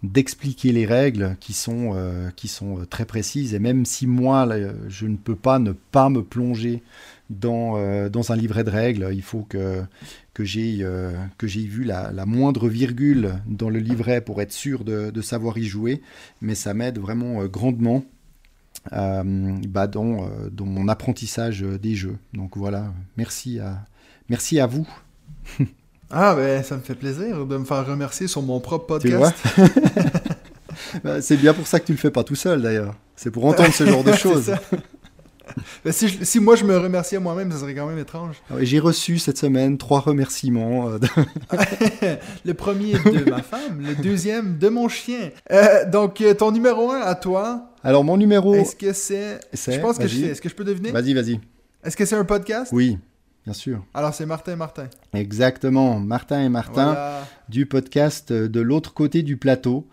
d'expliquer les règles qui sont, qui sont très précises. Et même si moi, je ne peux pas ne pas me plonger dans, dans un livret de règles, il faut que, que j'ai euh, vu la, moindre virgule dans le livret pour être sûr de, savoir y jouer, mais ça m'aide vraiment euh, grandement euh, bah, dans, dans, mon apprentissage des jeux. Donc voilà, merci à, merci à vous. ah ben ça me fait plaisir de me faire remercier sur mon propre podcast. Bah, c'est bien pour ça que tu le fais pas tout seul d'ailleurs. C'est pour entendre ce genre de choses. si, moi je me remerciais moi-même, ça serait quand même étrange. Ah j'ai reçu cette semaine trois remerciements. Euh, le premier de ma femme, le deuxième de mon chien. Euh, donc, euh, ton numéro un à toi. Alors, mon numéro. Est-ce que c'est. Je pense que je sais. Est-ce que je peux deviner? Vas-y, vas-y. Est-ce que c'est un podcast? Oui. Bien sûr. Alors c'est Martin et Martin. Exactement, Martin et Martin du podcast de l'autre côté du plateau.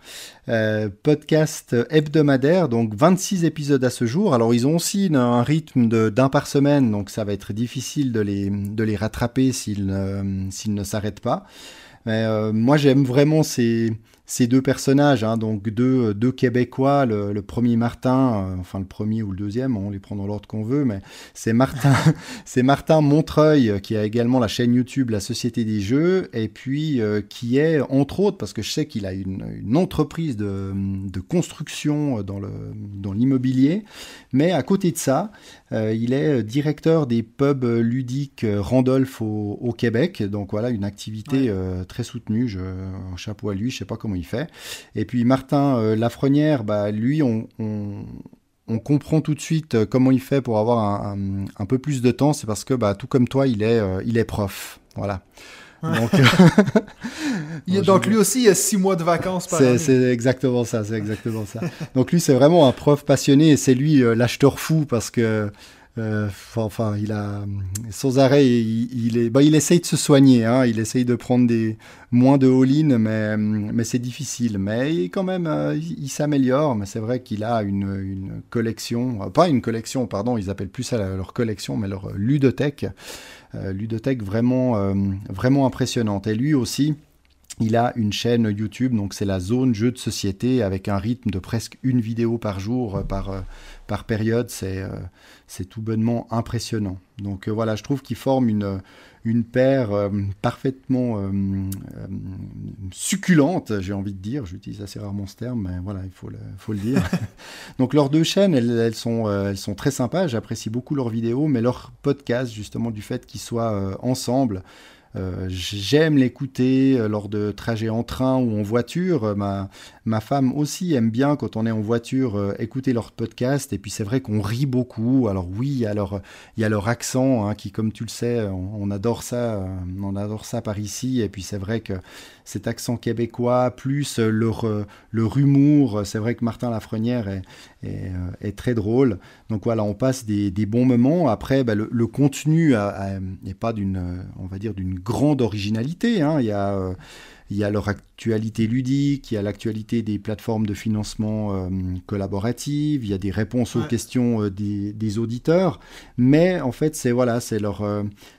Euh, podcast hebdomadaire, donc 26 épisodes à ce jour. Alors ils ont aussi un rythme d'un par semaine, donc ça va être difficile de les, de les rattraper s'ils ne s'arrêtent pas. Mais euh, moi j'aime vraiment ces, ces deux personnages, hein, donc deux, deux Québécois, le, premier Martin, euh, enfin le premier ou le deuxième, on les prend dans l'ordre qu'on veut, mais c'est Martin, c'est Martin Montreuil qui a également la chaîne YouTube La Société des Jeux, et puis euh, qui est entre autres, parce que je sais qu'il a une, une entreprise de, de, construction dans le dans l'immobilier, mais à côté de ça, euh, il est directeur des pubs ludiques Randolph au, au Québec, donc voilà une activité très soutenue. Je, un chapeau à lui, je sais pas comment fait. Et puis Martin euh, Lafrenière, bah, lui, on, on, comprend tout de suite euh, comment il fait pour avoir un, peu plus de temps. C'est parce que, bah, tout comme toi, il est, euh, il est prof. Voilà. Donc, donc lui aussi, il a six mois de vacances par année. C'est exactement ça, c'est exactement ça. Donc lui, c'est vraiment un prof passionné et c'est lui l'acheteur fou parce que euh, enfin, il a sans arrêt, il, est, bah, il essaye de se soigner. Hein, il essaye de prendre des moins de all-in, mais, c'est difficile. Mais quand même, euh, il, s'améliore. Mais c'est vrai qu'il a une, une, collection, euh, pas une collection, pardon, ils appellent plus ça leur collection, mais leur ludothèque, ludothèque vraiment, vraiment impressionnante. Et lui aussi. Il a une chaîne YouTube, donc c'est la zone jeu de société avec un rythme de presque une vidéo par jour, par, par période, c'est euh, c'est tout bonnement impressionnant. Donc euh, voilà, je trouve qu'ils forment une, une paire euh, parfaitement succulente, j'ai envie de dire. J'utilise assez rarement ce terme, mais voilà, il faut le, faut le dire. Donc leurs deux chaînes, elles, elles, sont, elles sont très sympas. J'apprécie beaucoup leurs vidéos, mais leur podcast, justement, du fait qu'ils soient ensemble, euh, j'aime l'écouter euh, lors de trajets en train ou en voiture. Ma, ma femme aussi aime bien quand on est en voiture euh, écouter leur podcast. Et puis c'est vrai qu'on rit beaucoup. Alors oui, il y a leur, il y a leur accent hein, qui, comme tu le sais, on, adore ça, on adore ça par ici. Et puis c'est vrai que cet accent québécois plus leur, leur humour, c'est vrai que Martin Lafrenière est, très drôle. Donc voilà, on passe des, des bons moments. Après, bah, le, contenu n'est pas d'une, on va dire, d'une grande originalité. Hein. Il y a euh, il y a leur actualité ludique, il y a l'actualité des plateformes de financement euh, collaboratives, il y a des réponses aux questions euh, des, auditeurs, mais en fait c'est voilà, c'est leur,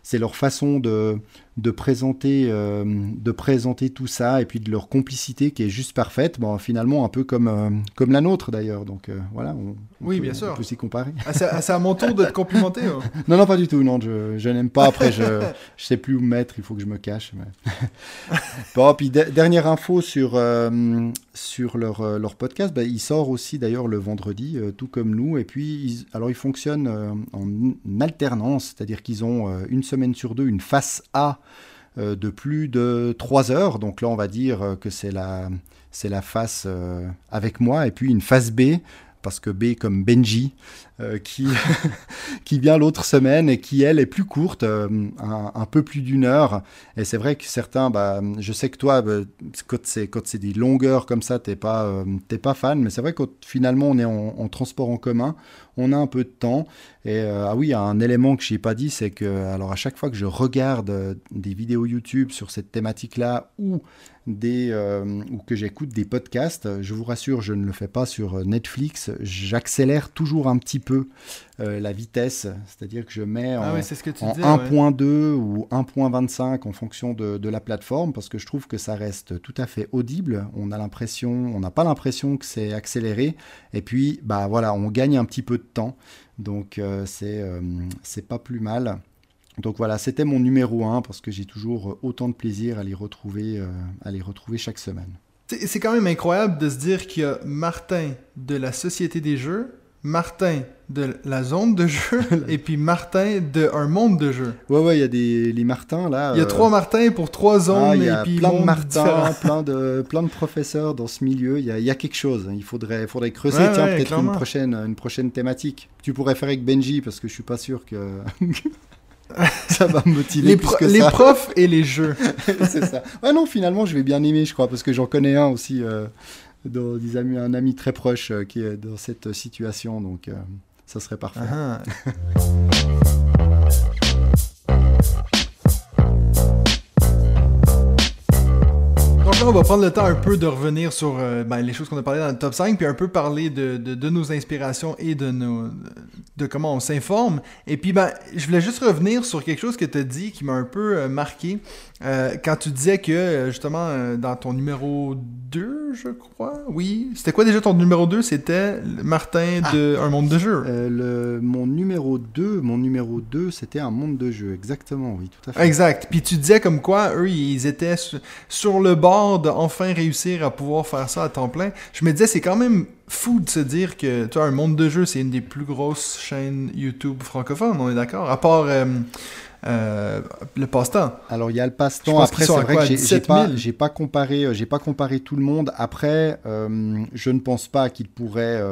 c'est leur façon de, de présenter, euh, de présenter tout ça et puis de leur complicité qui est juste parfaite. Bon, finalement, un peu comme, euh, comme la nôtre d'ailleurs. Donc euh, voilà, on, oui, peut, bien sûr. on peut s'y comparer. Ah, c'est à mon tour de te complimenter. Hein. non, non, pas du tout. Non, je, je n'aime pas. Après, je ne sais plus où me mettre. Il faut que je me cache. bon, puis dernière info sur, sur leur, leur podcast. Bah, il sort aussi d'ailleurs le vendredi, tout comme nous. Et puis, alors, ils fonctionnent en alternance, c'est-à-dire qu'ils ont une semaine sur deux une face A de plus de 3 heures. Donc là, on va dire que c'est la, c'est la face avec moi, et puis une face B parce que B comme Benji, euh, qui, qui vient l'autre semaine et qui, elle, est plus courte, euh, un, peu plus d'une heure. Et c'est vrai que certains, bah, je sais que toi, bah, quand c'est des longueurs comme ça, t'es pas, euh, pas fan, mais c'est vrai que finalement, on est en, transport en commun, on a un peu de temps. Et ah oui, un élément que je n'ai pas dit, c'est que alors à chaque fois que je regarde des vidéos YouTube sur cette thématique-là ou des, ou que j'écoute des podcasts, je vous rassure, je ne le fais pas sur Netflix, j'accélère toujours un petit peu euh, la vitesse, c'est-à-dire que je mets ah en, 1.2 ou 1.25 en fonction de, la plateforme, parce que je trouve que ça reste tout à fait audible. On a l'impression, on n'a pas l'impression que c'est accéléré, et puis bah voilà, on gagne un petit peu de temps, donc euh, c'est euh, c'est pas plus mal. Donc voilà, c'était mon numéro 1 parce que j'ai toujours autant de plaisir à les retrouver, à les retrouver chaque semaine. C'est quand même incroyable de se dire qu'il y a Martin de la Société des Jeux Martin de la zone de jeu et puis Martin de un monde de jeu. Ouais, ouais, il y a des les Martins là. Il y a trois Martins pour trois zones ah, y a et puis plein de Martins, plein de plein de professeurs dans ce milieu. Il y a, y a quelque chose. Il faudrait faudrait creuser. Tiens, peut-être une prochaine une prochaine thématique. Tu pourrais faire avec Benji parce que je suis pas sûr que. ça va me motiver les, plus que les profs et les jeux. c'est ça. Ouais, non, finalement, je vais bien aimer, je crois, parce que j'en connais un aussi. Euh, des amis, un ami très proche euh, qui est dans cette situation, donc euh, ça serait parfait. Ah on va prendre le temps un peu de revenir sur euh, ben, les choses qu'on a parlé dans le top 5, puis un peu parler de, de, nos inspirations et de, nos, de comment on s'informe. Et puis, ben, je voulais juste revenir sur quelque chose que tu as dit qui m'a un peu euh, marqué. Euh, quand tu disais que, justement, dans ton numéro 2, je crois, oui. C'était quoi déjà ton numéro 2 C'était Martin de ah. Un monde de jeu. le, mon numéro 2, mon numéro 2, c'était Un monde de jeu, exactement, oui, tout à fait. Exact. Puis tu disais comme quoi, eux, ils étaient sur le bord d'enfin réussir à pouvoir faire ça à temps plein, je me disais, c'est quand même fou de se dire que, tu vois, un monde de jeu, c'est une des plus grosses chaînes YouTube francophones, on est d'accord? À part euh, euh, le passe-temps. Alors, il y a le passe-temps. Après, c'est vrai que j'ai pas, pas, comparé, euh, j'ai pas comparé tout le monde. Après, je ne pense pas qu'il pourrait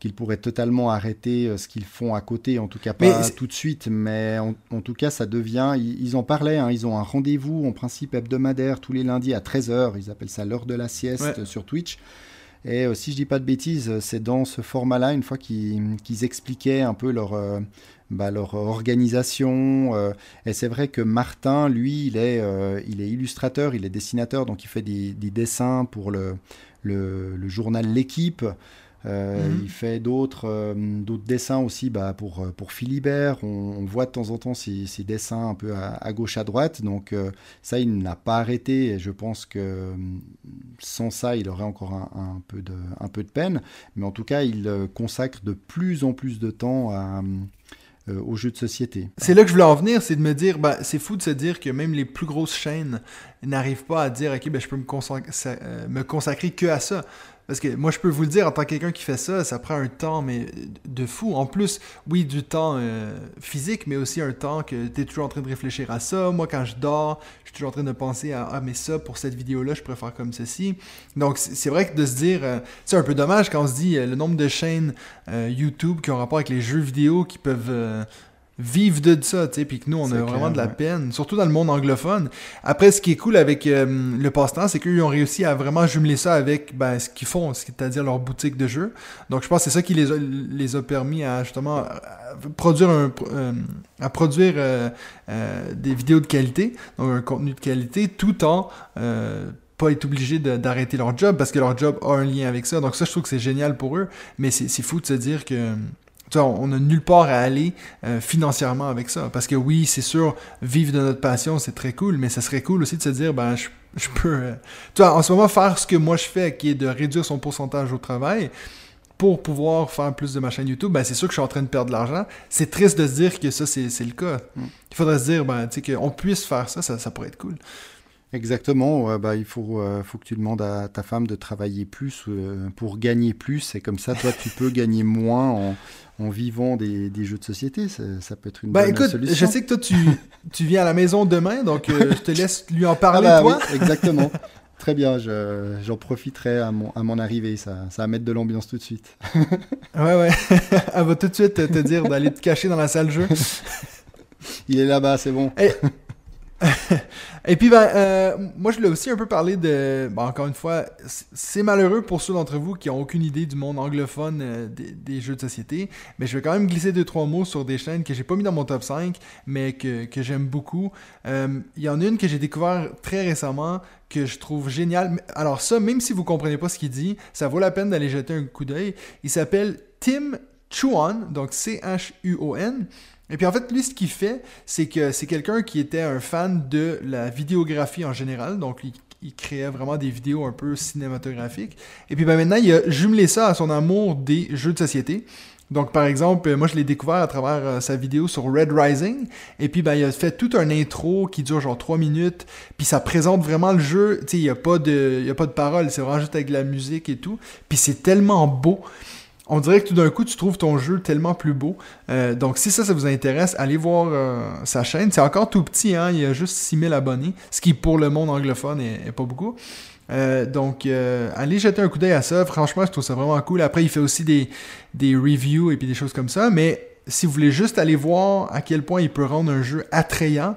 qu'ils pourraient totalement arrêter euh, ce qu'ils font à côté, en tout cas pas tout de suite, mais en, tout cas ça devient, ils, en parlaient, hein, ils ont un rendez-vous en principe hebdomadaire tous les lundis à 13h, ils appellent ça l'heure de la sieste sur Twitch. Et euh, si je dis pas de bêtises, c'est dans ce format-là, une fois qu'ils expliquaient un peu leur, euh, bah, leur organisation. et c'est vrai que Martin, lui, il est, il est illustrateur, il est dessinateur, donc il fait des, dessins pour le, le, le journal L'équipe. Euh, mhm. Il fait d'autres euh, dessins aussi bah, pour, euh, pour Philibert. On, voit de temps en temps ses, dessins un peu à, gauche, à droite. Donc ça, il n'a pas arrêté. Et je pense que sans ça, il aurait encore un, peu, de, un peu de peine. Mais en tout cas, il consacre de plus en plus de temps à aux jeux de société. C'est là que je voulais en venir, c'est de me dire, bah, c'est fou de se dire que même les plus grosses chaînes n'arrivent pas à dire, ok, ben, je peux me, me consacrer que à ça. Parce que moi, je peux vous le dire, en tant que quelqu'un qui fait ça, ça prend un temps, mais de fou. En plus, oui, du temps euh, physique, mais aussi un temps que tu es toujours en train de réfléchir à ça. Moi, quand je dors, je suis toujours en train de penser à Ah, mais ça, pour cette vidéo-là, je faire comme ceci. Donc, c'est vrai que de se dire, euh, c'est un peu dommage quand on se dit euh, le nombre de chaînes YouTube qui ont rapport avec les jeux vidéo qui peuvent vivent de ça, tu sais, puis que nous, on a vraiment de la peine, surtout dans le monde anglophone. Après, ce qui est cool avec euh, le passe-temps, c'est qu'ils ont réussi à vraiment jumeler ça avec ben, ce qu'ils font, c'est-à-dire leur boutique de jeux. Donc, je pense que c'est ça qui les a, les a permis à justement produire un, euh, à produire euh, des vidéos de qualité, donc un contenu de qualité, tout en pas être obligé d'arrêter leur job parce que leur job a un lien avec ça. Donc ça, je trouve que c'est génial pour eux, mais c'est fou de se dire que on n'a nulle part à aller euh, financièrement avec ça. Parce que oui, c'est sûr, vivre de notre passion, c'est très cool, mais ça serait cool aussi de se dire, ben, je, peux, euh, tu vois, en ce moment, faire ce que moi je fais, qui est de réduire son pourcentage au travail, pour pouvoir faire plus de ma chaîne YouTube, ben, c'est sûr que je suis en train de perdre de l'argent. C'est triste de se dire que ça, c'est le cas. Mm. Il faudrait se dire, ben, tu sais, qu'on puisse faire ça, ça, ça pourrait être cool. Exactement, bah, il faut, faut que tu demandes à ta femme de travailler plus pour gagner plus, et comme ça, toi, tu peux gagner moins en, en vivant des, des, jeux de société. Ça, ça, peut être une bah, bonne écoute, solution. Je sais que toi, tu, tu viens à la maison demain, donc je te laisse lui en parler, ah bah, toi. Oui, exactement. Très bien, j'en profiterai à mon, à mon arrivée, ça, ça va mettre de l'ambiance tout de suite. ouais, ouais, elle va tout de suite te dire d'aller te cacher dans la salle de jeu. Il est là-bas, c'est bon. Et puis, ben, euh, moi, je voulais aussi un peu parler de. Bon, encore une fois, c'est malheureux pour ceux d'entre vous qui n'ont aucune idée du monde anglophone euh, des, des, jeux de société. Mais je vais quand même glisser deux, trois mots sur des chaînes que j'ai pas mis dans mon top 5, mais que, que j'aime beaucoup. Euh, Il y en a une que j'ai découvert très récemment, que je trouve géniale. Alors, ça, même si vous comprenez pas ce qu'il dit, ça vaut la peine d'aller jeter un coup d'œil. Il s'appelle Tim Chuan, donc C-H-U-O-N. Et puis en fait, lui, ce qu'il fait, c'est que c'est quelqu'un qui était un fan de la vidéographie en général, donc il, il, créait vraiment des vidéos un peu cinématographiques. Et puis ben, maintenant, il a jumelé ça à son amour des jeux de société. Donc, par exemple, moi, je l'ai découvert à travers euh, sa vidéo sur Red Rising. Et puis, ben, il a fait tout un intro qui dure genre 3 minutes. Puis, ça présente vraiment le jeu. Tu sais, il n'y a pas de, il a pas de parole. C'est vraiment juste avec de la musique et tout. Puis, c'est tellement beau on dirait que tout d'un coup, tu trouves ton jeu tellement plus beau. Euh, donc, si ça, ça vous intéresse, allez voir euh, sa chaîne. C'est encore tout petit, hein? il y a juste 6000 abonnés, ce qui, pour le monde anglophone, est, pas beaucoup. Euh, donc, allez jeter un coup d'œil à ça. Franchement, je trouve ça vraiment cool. Après, il fait aussi des, des reviews et puis des choses comme ça. Mais si vous voulez juste aller voir à quel point il peut rendre un jeu attrayant,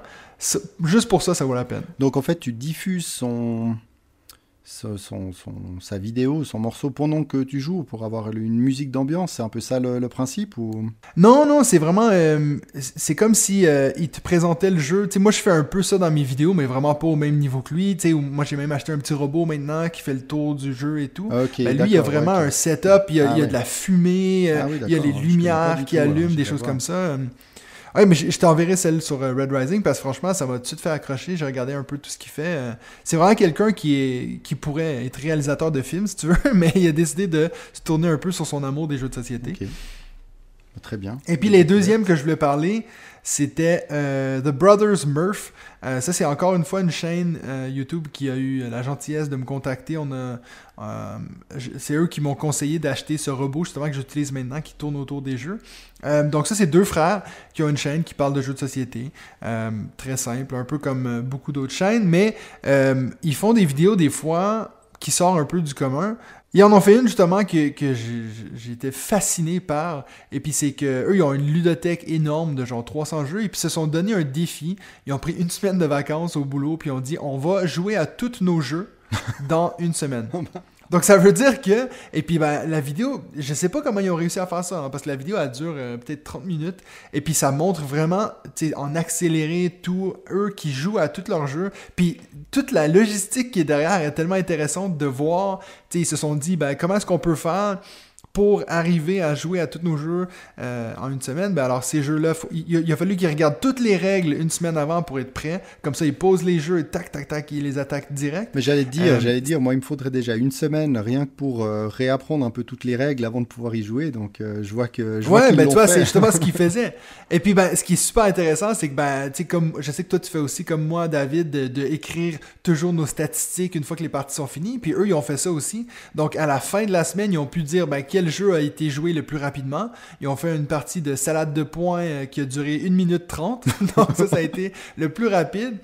juste pour ça, ça vaut la peine. Donc, en fait, tu diffuses son son, son, sa vidéo, son morceau pendant que tu joues pour avoir une musique d'ambiance. C'est un peu ça le, le principe ou? Non, non, c'est vraiment. Euh, c'est comme si euh, il te présentait le jeu. sais moi, je fais un peu ça dans mes vidéos, mais vraiment pas au même niveau que lui. sais moi, j'ai même acheté un petit robot maintenant qui fait le tour du jeu et tout. Okay, ben, lui, il y a vraiment okay. un setup. Il y a, Ah il y a ouais. de la fumée, euh, Ah oui, il y a les lumières qui tout, allument, je des choses comme ça. Ouais, mais je, t'enverrai celle sur euh, Red Rising parce que franchement, ça va tout de suite faire accrocher. J'ai regardé un peu tout ce qu'il fait. Euh, C'est vraiment quelqu'un qui qui pourrait être réalisateur de films, si tu veux, mais il a décidé de se tourner un peu sur son amour des jeux de société. Très bien. Et puis les deuxièmes que je voulais parler, c'était euh, The Brothers Murph. Euh, ça, c'est encore une fois une chaîne euh, YouTube qui a eu la gentillesse de me contacter. On a, c'est eux qui m'ont conseillé d'acheter ce robot justement que j'utilise maintenant qui tourne autour des jeux. Donc ça, c'est deux frères qui ont une chaîne qui parle de jeux de société. Très simple, un peu comme beaucoup d'autres chaînes, mais ils font des vidéos des fois qui sortent un peu du commun. Ils en ont fait une justement que, que été fasciné par. Et puis c'est que eux ils ont une ludothèque énorme de genre 300 jeux et puis ils se sont donné un défi. Ils ont pris une semaine de vacances au boulot puis ils ont dit on va jouer à tous nos jeux dans une semaine. Donc ça veut dire que et puis ben la vidéo, je sais pas comment ils ont réussi à faire ça hein, parce que la vidéo elle dure euh, peut-être 30 minutes et puis ça montre vraiment tu sais en accéléré tout eux qui jouent à tous leurs jeux puis toute la logistique qui est derrière est tellement intéressante de voir tu sais ils se sont dit ben comment est-ce qu'on peut faire? Pour arriver à jouer à tous nos jeux euh, en une semaine, ben alors ces jeux-là, il, il a fallu qu'ils regardent toutes les règles une semaine avant pour être prêts. Comme ça, ils posent les jeux et tac, tac, tac, ils les attaquent direct. Mais j'allais dire, Euh, j'allais dire, moi, il me faudrait déjà une semaine rien que pour euh, réapprendre un peu toutes les règles avant de pouvoir y jouer. Donc, je vois que. Je vois Ouais, qu'ils ben tu vois, c'est justement ce qu'ils faisaient. Et puis, ben, ce qui est super intéressant, c'est que, ben, tu sais, comme, je sais que toi, tu fais aussi comme moi, David, de, de écrire toujours nos statistiques une fois que les parties sont finies. Puis eux, ils ont fait ça aussi. Donc, à la fin de la semaine, ils ont pu dire, ben, quel jeu a été joué le plus rapidement. Ils ont fait une partie de salade de points euh, qui a duré 1 minute 30. Donc, ça, ça a été le plus rapide.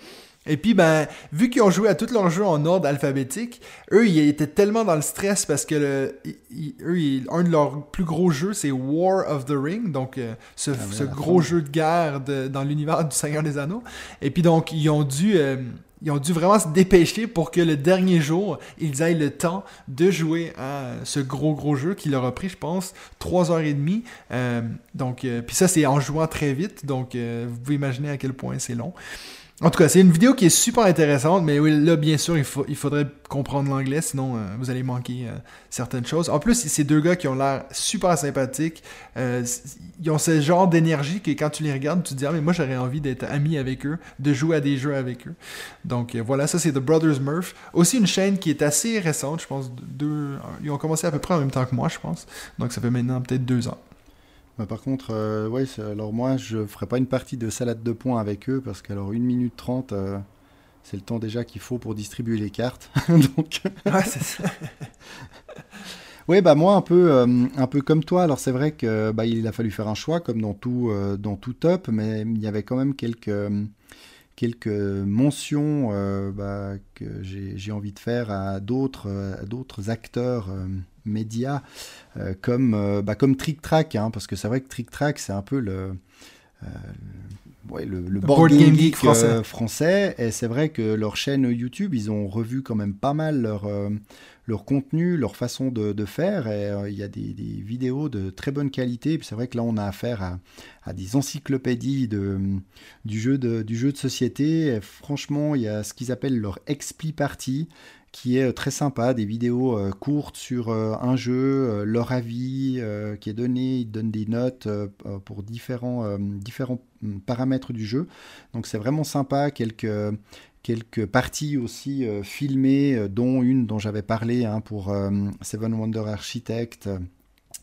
Et puis, ben, vu qu'ils ont joué à tous leurs jeux en ordre alphabétique, eux, ils étaient tellement dans le stress parce que le, ils- ils- eux, ils- un de leurs plus gros jeux, c'est War of the Ring, donc euh, ce, oui, ce à gros jeu de guerre de- dans l'univers du Seigneur des Anneaux. Et puis, donc, ils ont dû. euh, ils ont dû vraiment se dépêcher pour que le dernier jour, ils aient le temps de jouer à ce gros gros jeu qui leur a pris, je pense, 3 heures et demie. Euh, donc, euh, puis ça, c'est en jouant très vite. Donc, euh, vous pouvez imaginer à quel point c'est long. En tout cas, c'est une vidéo qui est super intéressante, mais oui, là, bien sûr, il, faudrait comprendre l'anglais, sinon euh, vous allez manquer euh, certaines choses. En plus, c'est deux gars qui ont l'air super sympathiques. Euh, ils ont ce genre d'énergie que quand tu les regardes, tu te dis, ah, mais moi, j'aurais envie d'être ami avec eux, de jouer à des jeux avec eux. Donc voilà, ça, c'est The Brothers Murph. Aussi une chaîne qui est assez récente, je pense, deux, ils ont commencé à peu près en même temps que moi, je pense. Donc ça fait maintenant peut-être deux ans. Mais par contre, euh, ouais, alors moi, je ferai pas une partie de salade de points avec eux parce que alors 1 minute 30, euh, c'est le temps déjà qu'il faut pour distribuer les cartes. Donc... ouais, c'est ça. Oui, bah moi un peu, euh, un peu comme toi. Alors c'est vrai que bah, il a fallu faire un choix, comme dans tout, euh, dans tout top, mais il y avait quand même quelques, quelques mentions euh, bah, que j'ai envie de faire à d'autres, acteurs médias, comme, bah, comme Trick Track, hein, parce que c'est vrai que Trick Track c'est un peu le ouais, le, board, game, geek, français. Et c'est vrai que leur chaîne YouTube, ils ont revu quand même pas mal leur, leur contenu, leur façon de, faire. Et euh, il y a des, vidéos de très bonne qualité. Puis c'est vrai que là, on a affaire à, des encyclopédies de, du, jeu de, du jeu de société. franchement, il y a ce qu'ils appellent leur Expli Party qui est euh, très sympa, des vidéos euh, courtes sur un jeu, leur avis qui est donné, ils donnent des notes pour différents, hum, paramètres du jeu. Donc c'est vraiment sympa, quelques, parties aussi euh, filmées, euh, dont une dont j'avais parlé hein, pour euh, Seven Wonder Architect,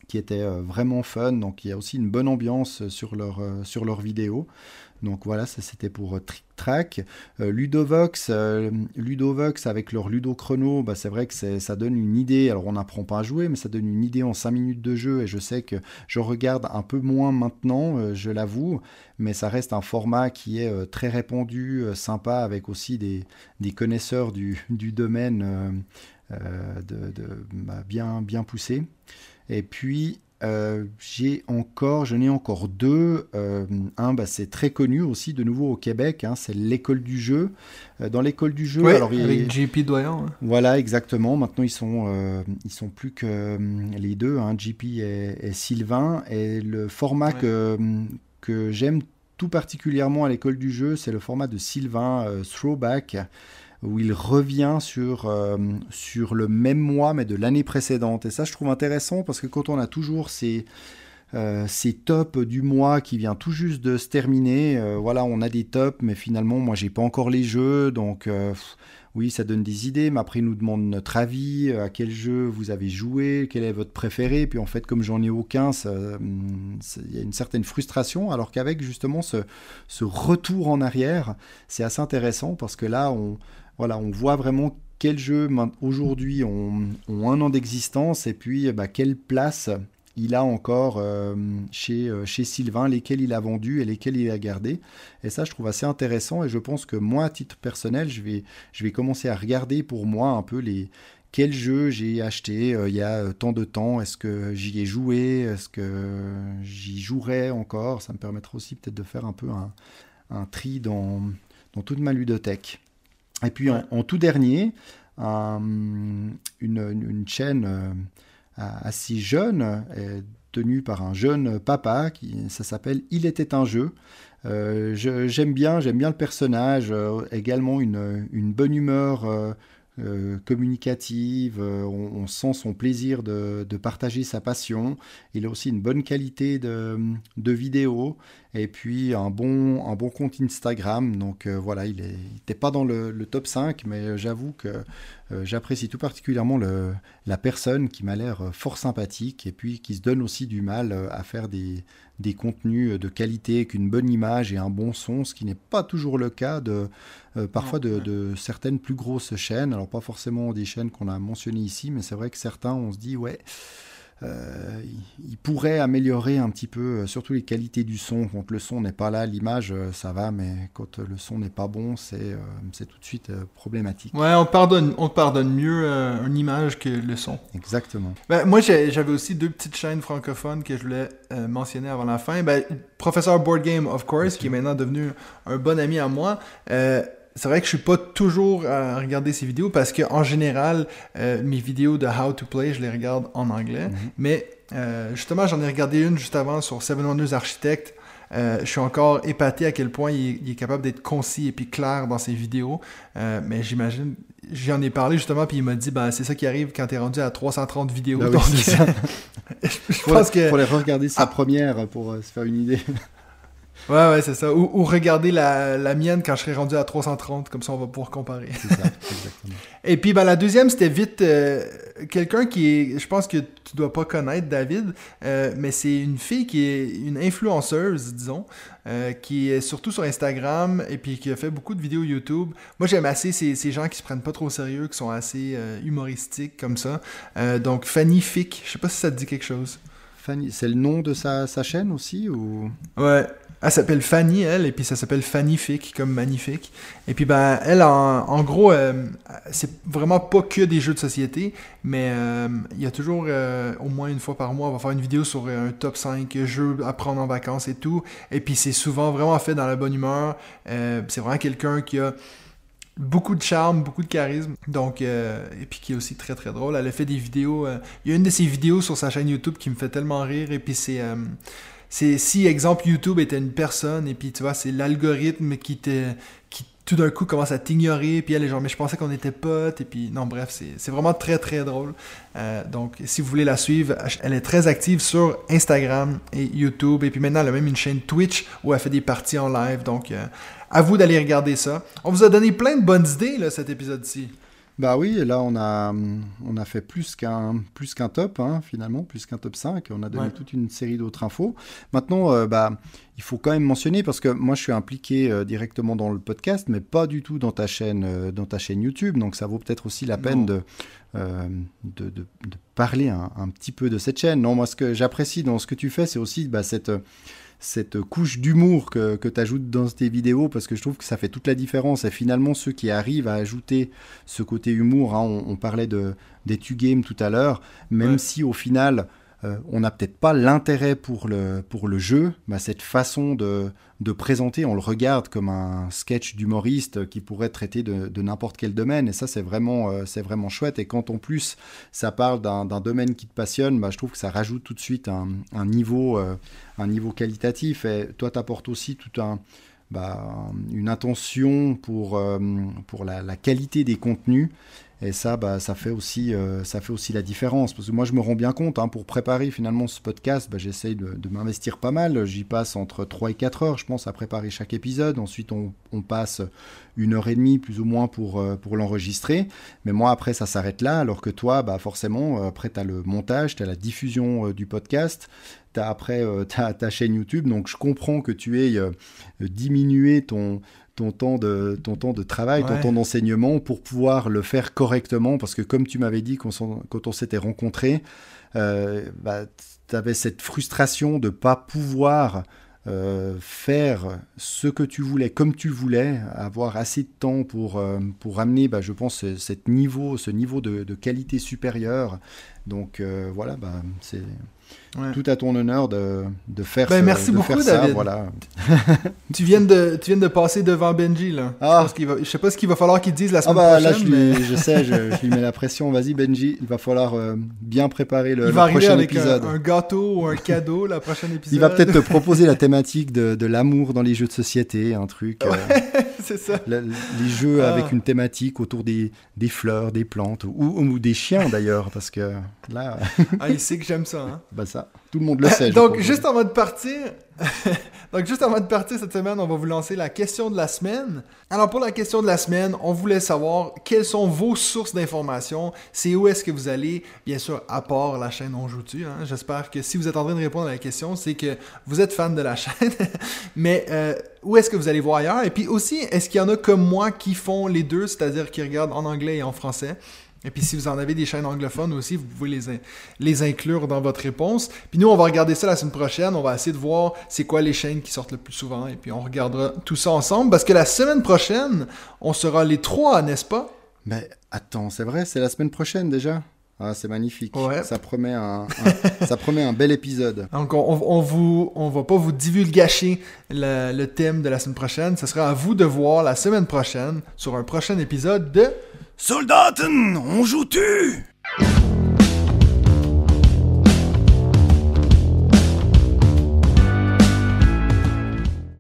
qui était vraiment fun. Donc il y a aussi une bonne ambiance sur leur, sur leurs vidéos. Donc voilà, ça c'était pour euh, Trick Track. Euh, Ludovox, euh, Ludovox avec leur Ludo Chrono, bah, c'est vrai que ça donne une idée. Alors on n'apprend pas à jouer, mais ça donne une idée en 5 minutes de jeu. Et je sais que je regarde un peu moins maintenant, je l'avoue, mais ça reste un format qui est très répandu, sympa, avec aussi des, connaisseurs du, domaine bah, bien, bien poussés. Et puis euh, j'ai encore, je n'ai encore deux. Euh, un, bah, c'est très connu aussi, de nouveau au Québec, hein, c'est l'école du jeu. Euh, dans l'école du jeu, alors avec JP Doyon. Hein. Voilà, exactement. Maintenant, ils sont, ils sont plus que les deux, hein, JP et, Sylvain. Et le format que, que j'aime tout particulièrement à l'école du jeu, c'est le format de Sylvain Throwback où il revient sur, euh, sur le même mois, mais de l'année précédente. Et ça, je trouve intéressant parce que quand on a toujours ces, euh, ces tops du mois qui vient tout juste de se terminer, euh, voilà, on a des tops, mais finalement, moi, j'ai pas encore les jeux, donc oui, ça donne des idées, mais après, il nous demande notre avis, à quel jeu vous avez joué, quel est votre préféré. Puis en fait, comme j'en ai aucun, il y a une certaine frustration, alors qu'avec justement ce, ce, retour en arrière, c'est assez intéressant parce que là, on, voilà, on voit vraiment quels jeux aujourd'hui ont, un an d'existence et puis bah, quelle place il a encore euh, chez, euh, chez Sylvain, lesquels il a vendus et lesquels il a gardés. Et ça, je trouve assez intéressant et je pense que moi, à titre personnel, je vais, commencer à regarder pour moi un peu les, quels jeux j'ai acheté euh, il y a tant de temps, est-ce que j'y ai joué, est-ce que j'y jouerai encore? Ça me permettra aussi peut-être de faire un peu un, tri dans toute ma ludothèque. Et puis en, tout dernier, une, une, chaîne euh, assez jeune, tenue par un jeune papa, qui, ça s'appelle Il était un jeu. Euh, j'aime bien, j'aime bien le personnage, euh, également une, une, bonne humeur euh, communicative, euh, on, sent son plaisir de, partager sa passion. Il a aussi une bonne qualité de, de vidéo et puis un bon, un bon compte Instagram. Donc euh, voilà, il n'était pas dans le, top 5, mais j'avoue que j'apprécie tout particulièrement le, la personne qui m'a l'air fort sympathique et puis qui se donne aussi du mal à faire des, des contenus de qualité, qu'une bonne image et un bon son, ce qui n'est pas toujours le cas de, euh, parfois de, certaines plus grosses chaînes. Alors pas forcément des chaînes qu'on a mentionnées ici, mais c'est vrai que certains, on se dit, ouais, euh, il pourrait améliorer un petit peu, euh, surtout les qualités du son. Quand le son n'est pas là, l'image, euh, ça va, mais quand le son n'est pas bon, c'est c'est tout de suite problématique. Ouais, on pardonne, on pardonne mieux une image que le son. Exactement. Ben, moi, j'avais aussi deux petites chaînes francophones que je voulais mentionner avant la fin. Ben, Professeur Board Game, of course, qui est maintenant devenu un bon ami à moi c'est vrai que je suis pas toujours à regarder ces vidéos parce que en général, euh, mes vidéos de How to Play, je les regarde en anglais. Mhm. Mais euh, justement, j'en ai regardé une juste avant sur Seven Wonders Architect. Euh, je suis encore épaté à quel point il est, capable d'être concis et puis clair dans ses vidéos. mais j'imagine, j'en ai parlé justement, puis il m'a dit, ben, c'est ça qui arrive quand tu es rendu à 330 vidéos. Ah je, pense que... faut regarder sa première pour se faire une idée. Ouais, ouais, c'est ça. Ou, ou regarder la, la, mienne quand je serai rendu à 330, comme ça on va pouvoir comparer. C'est ça, exactement. Et puis ben, la deuxième, c'était vite euh, quelqu'un qui est, je pense que tu dois pas connaître David, euh, mais c'est une fille qui est une influenceuse, disons, euh, qui est surtout sur Instagram et puis qui a fait beaucoup de vidéos YouTube. Moi j'aime assez ces, ces, gens qui se prennent pas trop au sérieux, qui sont assez humoristiques comme ça. donc Fanny Fick, je sais pas si ça te dit quelque chose. C'est le nom de sa, chaîne aussi ou? Ouais. Elle s'appelle Fanny, elle, et puis ça s'appelle Fannyfique, comme magnifique. Et puis, ben, elle, en, gros, euh, c'est vraiment pas que des jeux de société, mais euh, il y a toujours, euh, au moins une fois par mois, on va faire une vidéo sur un top 5 jeux à prendre en vacances et tout. Et puis, c'est souvent vraiment fait dans la bonne humeur. c'est vraiment quelqu'un qui a beaucoup de charme, beaucoup de charisme. Donc, et puis qui est aussi très très drôle. Elle a fait des vidéos. il y a une de ses vidéos sur sa chaîne YouTube qui me fait tellement rire. Et puis c'est c'est si, exemple, YouTube était une personne, et puis tu vois, c'est l'algorithme qui te, qui tout d'un coup commence à t'ignorer, puis elle est genre, mais je pensais qu'on était potes, et puis non, bref, c'est vraiment très très drôle. Euh, donc, si vous voulez la suivre, elle est très active sur Instagram et YouTube, et puis maintenant, elle a même une chaîne Twitch où elle fait des parties en live, donc euh, à vous d'aller regarder ça. On vous a donné plein de bonnes idées, là, cet épisode-ci. Bah oui, là on a, on a fait plus qu'un plus qu'un top, hein, finalement, plus qu'un top 5. On a donné toute une série d'autres infos. Maintenant, euh, bah, il faut quand même mentionner, parce que moi je suis impliqué euh, directement dans le podcast, mais pas du tout dans ta chaîne, euh, dans ta chaîne YouTube. Donc ça vaut peut-être aussi la peine de, de, de, parler un, un, petit peu de cette chaîne. Non, moi ce que j'apprécie dans ce que tu fais, c'est aussi bah, cette cette couche d'humour que, que tu ajoutes dans tes vidéos parce que je trouve que ça fait toute la différence. Et finalement, ceux qui arrivent à ajouter ce côté humour, hein, on, parlait de, des games tout à l'heure, même si au final, euh, on n'a peut-être pas l'intérêt pour le, pour le jeu, cette façon de, de, présenter, on le regarde comme un sketch d'humoriste qui pourrait traiter de, n'importe quel domaine, et ça c'est vraiment, euh, vraiment chouette, et quand en plus ça parle d'un, domaine qui te passionne, bah, je trouve que ça rajoute tout de suite un, niveau, euh, un niveau qualitatif, et toi tu apportes aussi tout un... Bah, une intention pour, pour la, qualité des contenus et ça, bah, ça, fait aussi, euh, ça fait aussi la différence. Parce que moi, je me rends bien compte, hein, pour préparer finalement ce podcast, bah, j'essaye de, m'investir pas mal. J'y passe entre 3 et 4 heures, je pense, à préparer chaque épisode. Ensuite, on, passe une heure et demie, plus ou moins, pour, euh, pour l'enregistrer. Mais moi, après, ça s'arrête là. Alors que toi, bah, forcément, euh, après, tu as le montage, tu as la diffusion du podcast. Tu as après ta, ta chaîne YouTube. Donc, je comprends que tu aies diminué ton ton temps de, ton temps de travail, ton temps d'enseignement pour pouvoir le faire correctement. Parce que comme tu m'avais dit quand on, s'était rencontrés, euh, bah, tu avais cette frustration de ne pas pouvoir euh, faire ce que tu voulais comme tu voulais, avoir assez de temps pour, euh, pour amener, bah, je pense, cette niveau, ce niveau de, de qualité supérieure. Donc voilà, bah, c'est tout à ton honneur de, de faire, ben, merci beaucoup, David. voilà. tu, viens de, tu viens de passer devant Benji. Là. Ah. Je, ne sais pas ce qu'il va falloir qu'il dise la semaine ah bah, prochaine. Là, je, je sais, je, lui mets la pression. Vas-y, Benji, il va falloir euh, bien préparer le, il va prochain avec épisode. Un, un, gâteau ou un cadeau la prochaine épisode. Il va peut-être te proposer la thématique de, de l'amour dans les jeux de société, un truc. Euh, c'est ça. les jeux ah. avec une thématique autour des, des fleurs, des plantes ou, ou, des chiens d'ailleurs, parce que là. ah, il sait que j'aime ça. Hein. Bah ça. Tout le monde le sait. Donc, juste avant de partir, donc juste avant de partir cette semaine, on va vous lancer la question de la semaine. Alors pour la question de la semaine, on voulait savoir quelles sont vos sources d'informations. C'est où est-ce que vous allez, bien sûr, à part la chaîne On joue-tu. Hein? J'espère que si vous êtes en train de répondre à la question, c'est que vous êtes fan de la chaîne. Mais euh, où est-ce que vous allez voir ailleurs? Et puis aussi, est-ce qu'il y en a comme moi qui font les deux, c'est-à-dire qui regardent en anglais et en français? Et puis si vous en avez des chaînes anglophones aussi, vous pouvez les, les inclure dans votre réponse. Puis nous, on va regarder ça la semaine prochaine. On va essayer de voir c'est quoi les chaînes qui sortent le plus souvent. Et puis on regardera tout ça ensemble. Parce que la semaine prochaine, on sera les trois, n'est-ce pas? Mais attends, c'est vrai, c'est la semaine prochaine déjà. Ah, c'est magnifique. Ça, promet un, ça promet un bel épisode. Donc, on, on, vous, on va pas vous divulgacher le, le thème de la semaine prochaine. Ce sera à vous de voir la semaine prochaine sur un prochain épisode de Soldaten, on joue-tu?